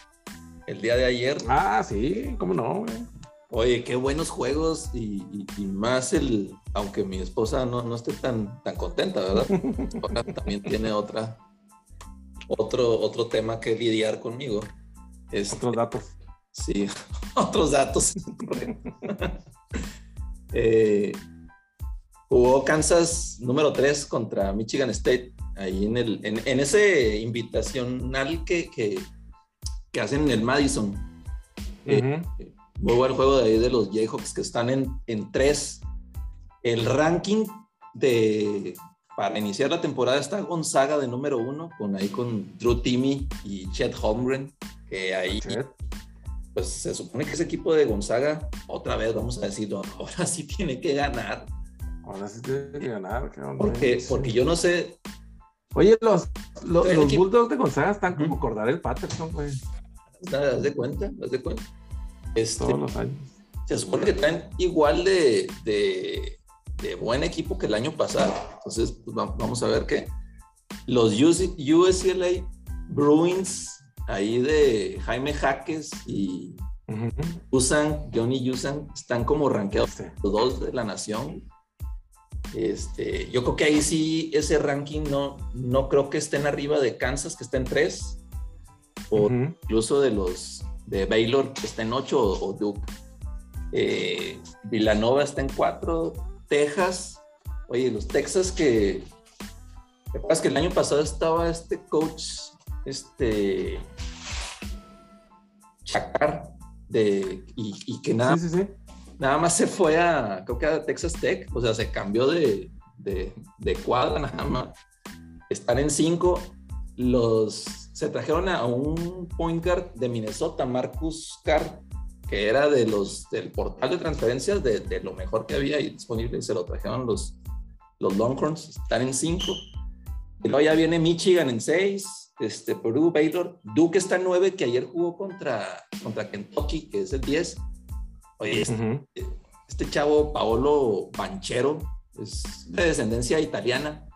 el día de ayer. Ah, sí, cómo no, güey. Oye, qué buenos juegos y, más el, aunque mi esposa no, no esté tan, tan contenta, ¿verdad? *laughs* también tiene otra, otro, otro tema que lidiar conmigo. Este, otros datos. Sí, *laughs* otros datos. *laughs* eh, Jugó Kansas número 3 contra Michigan State, ahí en, el, en, ese invitacional que, que, que, hacen en el Madison. Uh muy buen juego de ahí de los Jayhawks que están en, en 3. El ranking de para iniciar la temporada está Gonzaga de número uno, con ahí con Drew Timmy y Chet Holmgren, que ahí pues se supone que ese equipo de Gonzaga, otra vez vamos a decirlo, *laughs* ahora sí tiene que ganar. Ahora sí tiene que ganar. Porque, porque yo no sé. Oye, los, los, Bulldogs de Gonzaga están como Cordar el Patterson, güey. ¿Haz de cuenta? ¿Haz de cuenta? Este, Todos los años. Se supone que están igual de, de, de buen equipo que el año pasado. Entonces, pues vamos a ver qué. Los USCLA Bruins, ahí de Jaime Jaques y Usan, Johnny Usan, están como rankeados los dos de la nación. Este, yo creo que ahí sí ese ranking no, no creo que estén arriba de Kansas, que está en tres, o incluso de los de Baylor, que está en ocho, o, Duke. Eh, Villanova está en cuatro, Texas, oye, los Texas que, ¿te acuerdas que el año pasado estaba este coach, este, Chacar, de, y, que nada, nada más se fue a, creo que a Texas Tech, o sea, se cambió de, de, de cuadra nada más. Están en cinco, los, se trajeron a un point guard de Minnesota, Marcus Carr, que era de los del portal de transferencias de, lo mejor que había ahí disponible, se lo trajeron los, los Longhorns, están en 5. Y luego ya viene Michigan en 6, este, Purdue, Baylor, Duke está en 9, que ayer jugó contra, contra Kentucky, que es el 10. Oye, este, este, chavo, Paolo Banchero, es de descendencia italiana,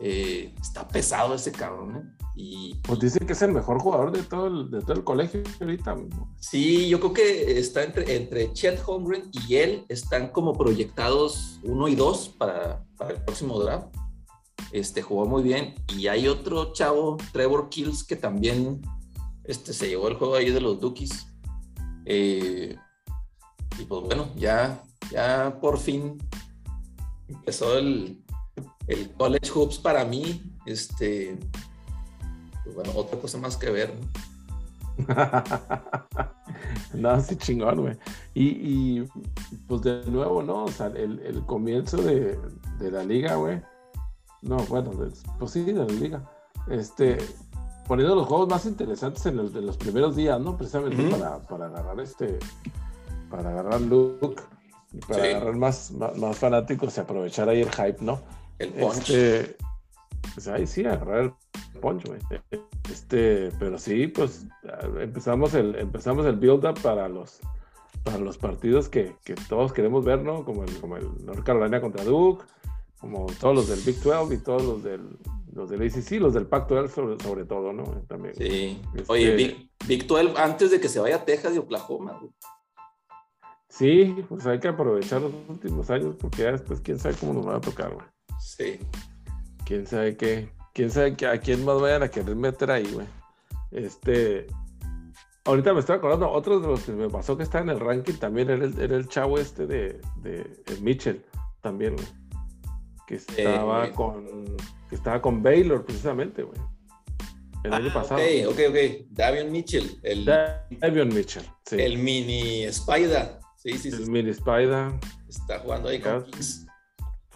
eh, está pesado ese cabrón, ¿eh? Y, pues dicen que es el mejor jugador de todo el, de todo el colegio ahorita. Sí, yo creo que está entre, entre Chet Holmgren y él, están como proyectados uno y dos para, para el próximo draft. Este, jugó muy bien. Y hay otro chavo, Trevor Kills, que también este, se llevó el juego ahí de los Dookies. Eh, y pues bueno, ya, ya por fin empezó el, el College Hoops para mí. Este, pues bueno, otra cosa más que ver. ¿no? *laughs* sí chingón, güey. Y, pues de nuevo, ¿no? O sea, el, comienzo de, la liga, güey. No, bueno, pues sí, de la liga. Este, poniendo los juegos más interesantes en los, primeros días, ¿no? Precisamente para, para, agarrar este, para agarrar look y para agarrar más, más, fanáticos y aprovechar ahí el hype, ¿no? El punch. Este, pues ahí sí, agarrar el punch, güey. Este, pero sí, pues empezamos el, empezamos el build-up para los, para los partidos que, que, todos queremos ver, ¿no? Como el, como el North Carolina contra Duke, como todos los del Big 12 y todos los del, los del ACC, los del Pac-12 sobre, sobre, todo, ¿no? También. Sí. Oye, este Big, 12 antes de que se vaya a Texas y Oklahoma, güey. Sí, pues hay que aprovechar los últimos años porque ya después quién sabe cómo nos va a tocar, güey. Sí. Quién sabe qué, quién sabe a quién más vayan a querer meter ahí, güey. Este, ahorita me estoy acordando, otro de los que me pasó que está en el ranking también era el, era el chavo este de, de, Mitchell, también, güey. Que estaba con, que estaba con Baylor precisamente, güey. El año ah, pasado. Ok, ok, ok. Davion Mitchell. El, Davion Mitchell, sí. El mini Spider. Sí, sí, sí. El mini Spider. Está jugando ahí con Kings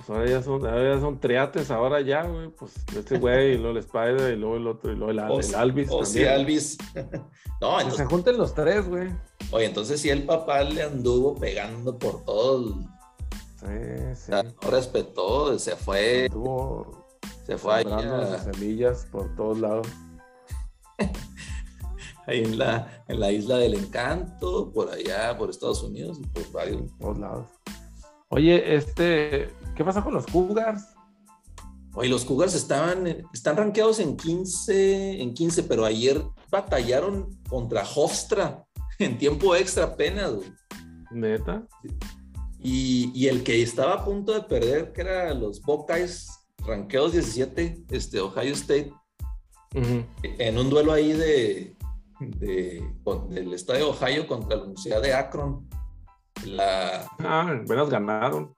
ahora ya son, ahora ya son triates, ahora ya, güey, pues este güey, y luego el Spider, y luego el otro, y luego el, Alvis. O sí, Alvis. *laughs* no, entonces, se junten los tres, güey. Oye, entonces sí el papá le anduvo pegando por todo. Sí, sí. no respetó, se fue. Estuvo se fue ahí. A... semillas por todos lados. *laughs* ahí en la, en la isla del encanto, por allá, por Estados Unidos, por varios. Por lados. Oye, este, ¿qué pasa con los Cougars? Oye, los Cougars estaban, están rankeados en 15, en 15, pero ayer batallaron contra Hofstra *laughs* en tiempo extra apenas, güey. ¿Neta? Y, el que estaba a punto de perder, que era los Buckeyes, rankeados 17, este, Ohio State, en un duelo ahí de, de, del estado de Ohio contra la Universidad de Akron. La... Ah, apenas ganaron.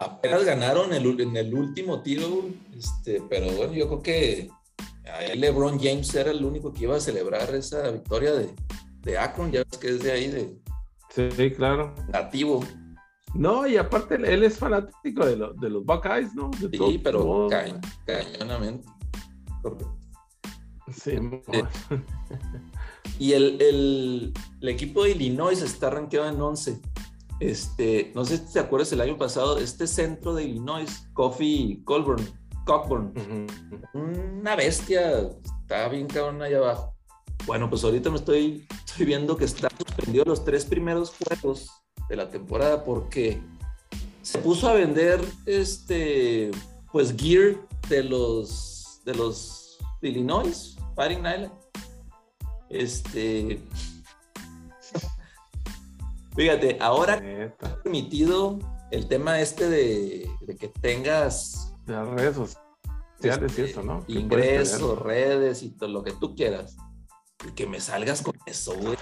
Apenas ganaron el, en el último tiro, este, pero bueno, yo creo que LeBron James era el único que iba a celebrar esa victoria de, de Akron, ya ves que es de ahí, de... Sí, claro. Nativo. No, y aparte él es fanático de, de los Buckeyes, ¿no? sí, pero cañonamente. Sí, eh, *laughs* y el, el, el, equipo de Illinois está rankeado en 11. Este, no sé si te acuerdas el año pasado, este centro de Illinois, Coffee Colburn, Cockburn, una bestia, está bien cabrón allá abajo. Bueno, pues ahorita me estoy, estoy viendo que está suspendido los tres primeros juegos de la temporada porque se puso a vender este pues gear de los de los Illinois Fighting Island este fíjate ahora ha permitido el tema este de, que tengas las redes sociales este, ¿no? ingresos redes y todo lo que tú quieras y que me salgas con eso güey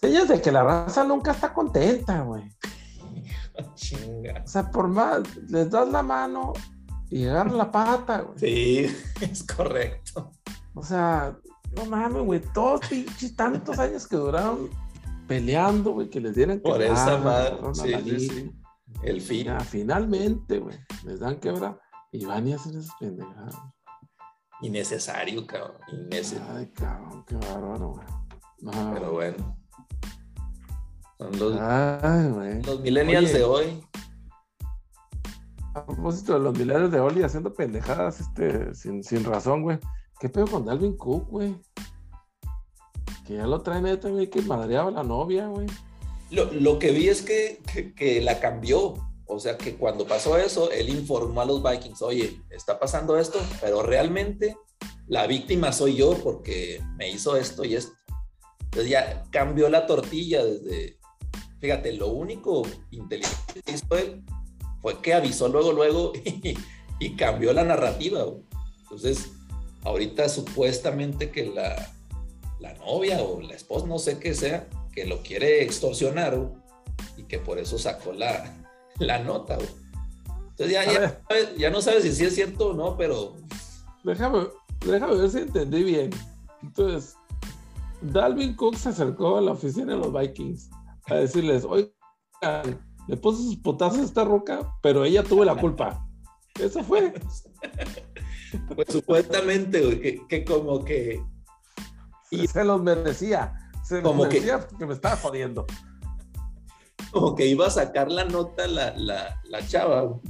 Señas de que la raza nunca está contenta, güey. *laughs* Chinga. O sea, por más, les das la mano y agarran la pata, güey. Sí, *laughs* es correcto. O sea, no mames, güey, todos pinches tantos años que duraron peleando, güey, que les dieran Por esa madre, sí, sí, sí, El fin. Ya, finalmente, güey, les dan quebra y van y hacen esas pendejadas. Innecesario, cabrón. Innecesario. Ay, cabrón, qué bárbaro, güey. Pero bueno. Son los, millennials de hoy. A propósito de los millennials de hoy haciendo pendejadas este, sin, sin razón, güey. ¿Qué pedo con Dalvin Cook, güey? Que ya lo traen ahí también que madreaba la novia, güey. Lo, que vi es que, que, la cambió. O sea que cuando pasó eso, él informó a los Vikings, oye, está pasando esto, pero realmente la víctima soy yo porque me hizo esto y esto. Entonces ya cambió la tortilla desde, Fíjate, lo único inteligente que hizo él fue que avisó luego, luego *laughs* y, cambió la narrativa. Entonces, ahorita supuestamente que la, la, novia o la esposa, no sé qué sea, que lo quiere extorsionar y que por eso sacó la, *laughs* la nota. Entonces ya, ya, no sabes si sí es cierto o no, pero... Déjame, déjame ver si entendí bien. Entonces, Dalvin Cook se acercó a la oficina de los Vikings a decirles, oigan, le puso sus potazos a esta roca, pero ella tuvo la culpa. Eso fue. *laughs* Pues supuestamente, que, como que... Y se los merecía. Se los merecía que, me estaba jodiendo. Como que iba a sacar la nota la, la, chava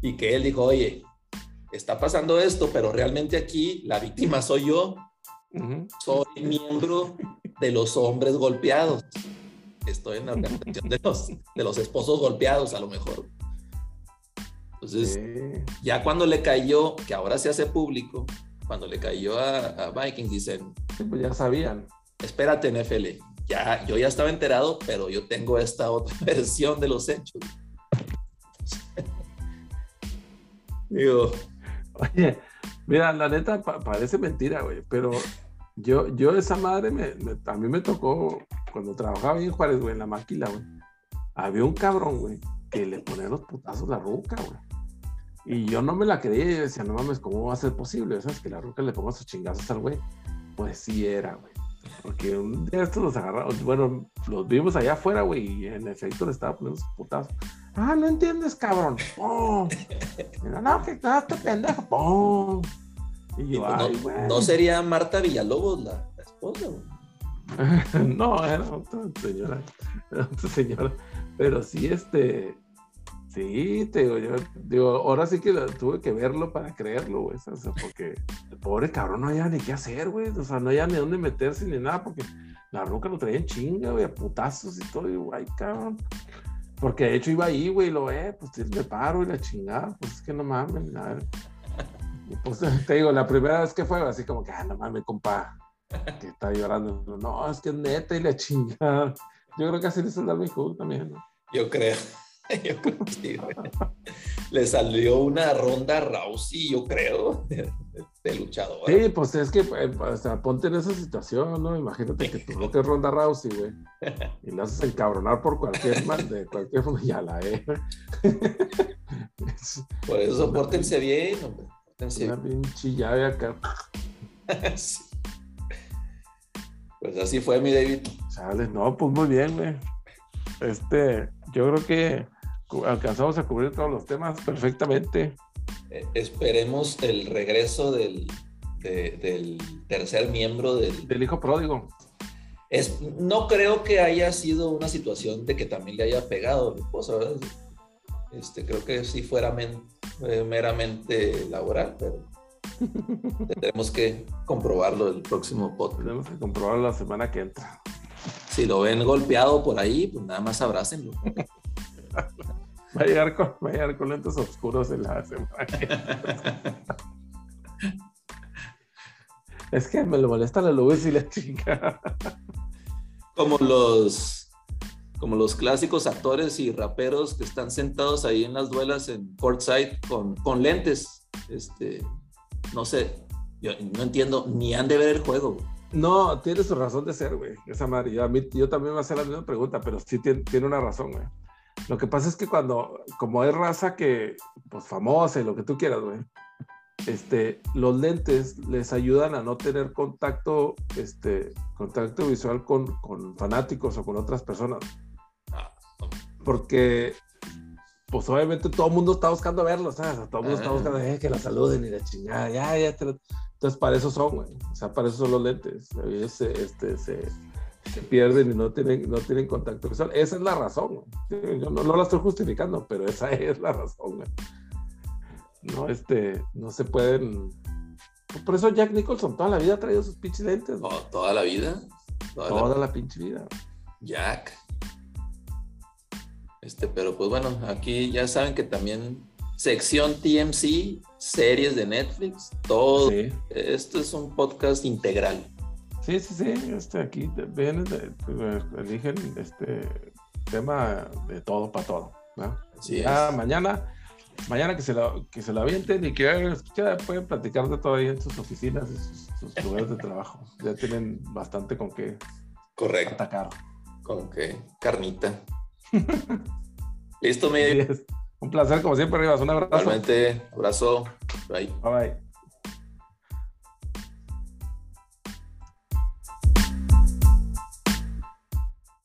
y que él dijo, oye, está pasando esto, pero realmente aquí la víctima soy yo. Soy miembro de los hombres golpeados estoy en la organización de los, de los esposos golpeados, a lo mejor. Entonces, ya cuando le cayó, que ahora se hace público, cuando le cayó a, Vikings, dicen: Pues ya sabían. Espérate, NFL. Ya, yo ya estaba enterado, pero yo tengo esta *laughs* otra versión de los hechos. *laughs* Digo. Oye, mira, la neta parece mentira, güey, pero yo, yo esa madre me, a mí me tocó cuando trabajaba en Juárez, güey, en la maquila, güey. Había un cabrón, güey, que le ponía los putazos a la ruca, güey. Y yo no me la creía y decía, no mames, ¿cómo va a ser posible? ¿Sabes? Que la ruca le ponga sus chingazos al güey. Pues sí era, güey. Porque un día estos los agarraron, bueno, los vimos allá afuera, güey, y en efecto le estaba poniendo sus putazos. Ah, no entiendes, cabrón. ¡Pum! no, que este pendejo. ¡Pum! Y yo, no, sería Marta Villalobos la, esposa, *laughs* no, era otra señora, era otra señora. Pero sí, este, sí, te digo, yo, digo, ahora sí que tuve que verlo para creerlo, güey, o sea, porque el pobre cabrón no había ni qué hacer, güey, o sea, no había ni dónde meterse ni nada, porque la roca lo traía en chinga, güey, a putazos y todo, y güey, cabrón. Porque de hecho iba ahí, güey, lo ve, pues me paro y la chingada, pues es que no mames, a ver pues *laughs* te digo, la primera vez que fue, así como que, ah, no mames, compa, que está llorando. No, es que es neta y la chingada. Yo creo que así le salió al Cook también, ¿no? Yo creo. *laughs* Yo creo que Le salió una ronda Rousey, yo creo, de, luchador. Sí, pues es que, eh, o sea, ponte en esa situación, ¿no? Imagínate que tu que es Ronda Rousey, güey. Y la haces encabronar por cualquier *laughs* mal, de cualquier forma, ya la eh. *laughs* Por eso, pórtense bien, hombre. Una pinche llave acá. Pues así fue mi David. No, pues muy bien, güey. Este, yo creo que alcanzamos a cubrir todos los temas perfectamente. Eh, esperemos el regreso del, del tercer miembro del... Del hijo pródigo. Es, no creo que haya sido una situación de que también le haya pegado ¿verdad? Este, creo que sí fuera eh, meramente laboral, pero *laughs* tendremos que comprobarlo el próximo podcast. Tenemos que comprobarlo la semana que entra. Si lo ven golpeado por ahí, pues nada más abrácenlo. *laughs* Va a llegar con, va a llegar con lentes oscuros en la semana. *laughs* es que me lo molesta la luz y la chica. Como los como los clásicos actores y raperos que están sentados ahí en las duelas en courtside con, con lentes. Este, no sé, yo no entiendo, ni han de ver el juego. No, tiene su razón de ser, güey. Esa madre. Yo, a mí, yo también voy a hacer la misma pregunta, pero sí tiene, tiene una razón, güey. Lo que pasa es que cuando, como hay raza que, pues famosa y lo que tú quieras, güey, este, los lentes les ayudan a no tener contacto, este, contacto visual con, con fanáticos o con otras personas. Porque, pues obviamente todo el mundo está buscando verlos, ¿sabes? Todo el mundo está buscando eh, que la saluden y la chingada, ya, ya. Entonces, para eso son, güey. O sea, para eso son los lentes. este, se, se pierden y no tienen, no tienen contacto visual. Esa es la razón. Yo no, no, la estoy justificando, pero esa *laughs* es la razón. No, este, no se pueden. Por eso Jack Nicholson toda la vida ha traído sus pinches lentes. toda la vida. Toda, la... pinche vida. Jack. Este, pero pues bueno, aquí ya saben que también sección TMC, series de Netflix, todo. Esto es un podcast integral. Sí, sí, sí, este, aquí vienen, pues, eligen este tema de todo para todo. ¿no? mañana, mañana que se lo, que se lo avienten y que ya pueden platicar de todo ahí en sus oficinas, en sus, lugares de trabajo. Ya tienen bastante con qué Correcto. atacar. Con qué carnita. Listo, Miguel. Un placer, como siempre, Rivas. Un abrazo. Igualmente, abrazo. Bye. Bye bye.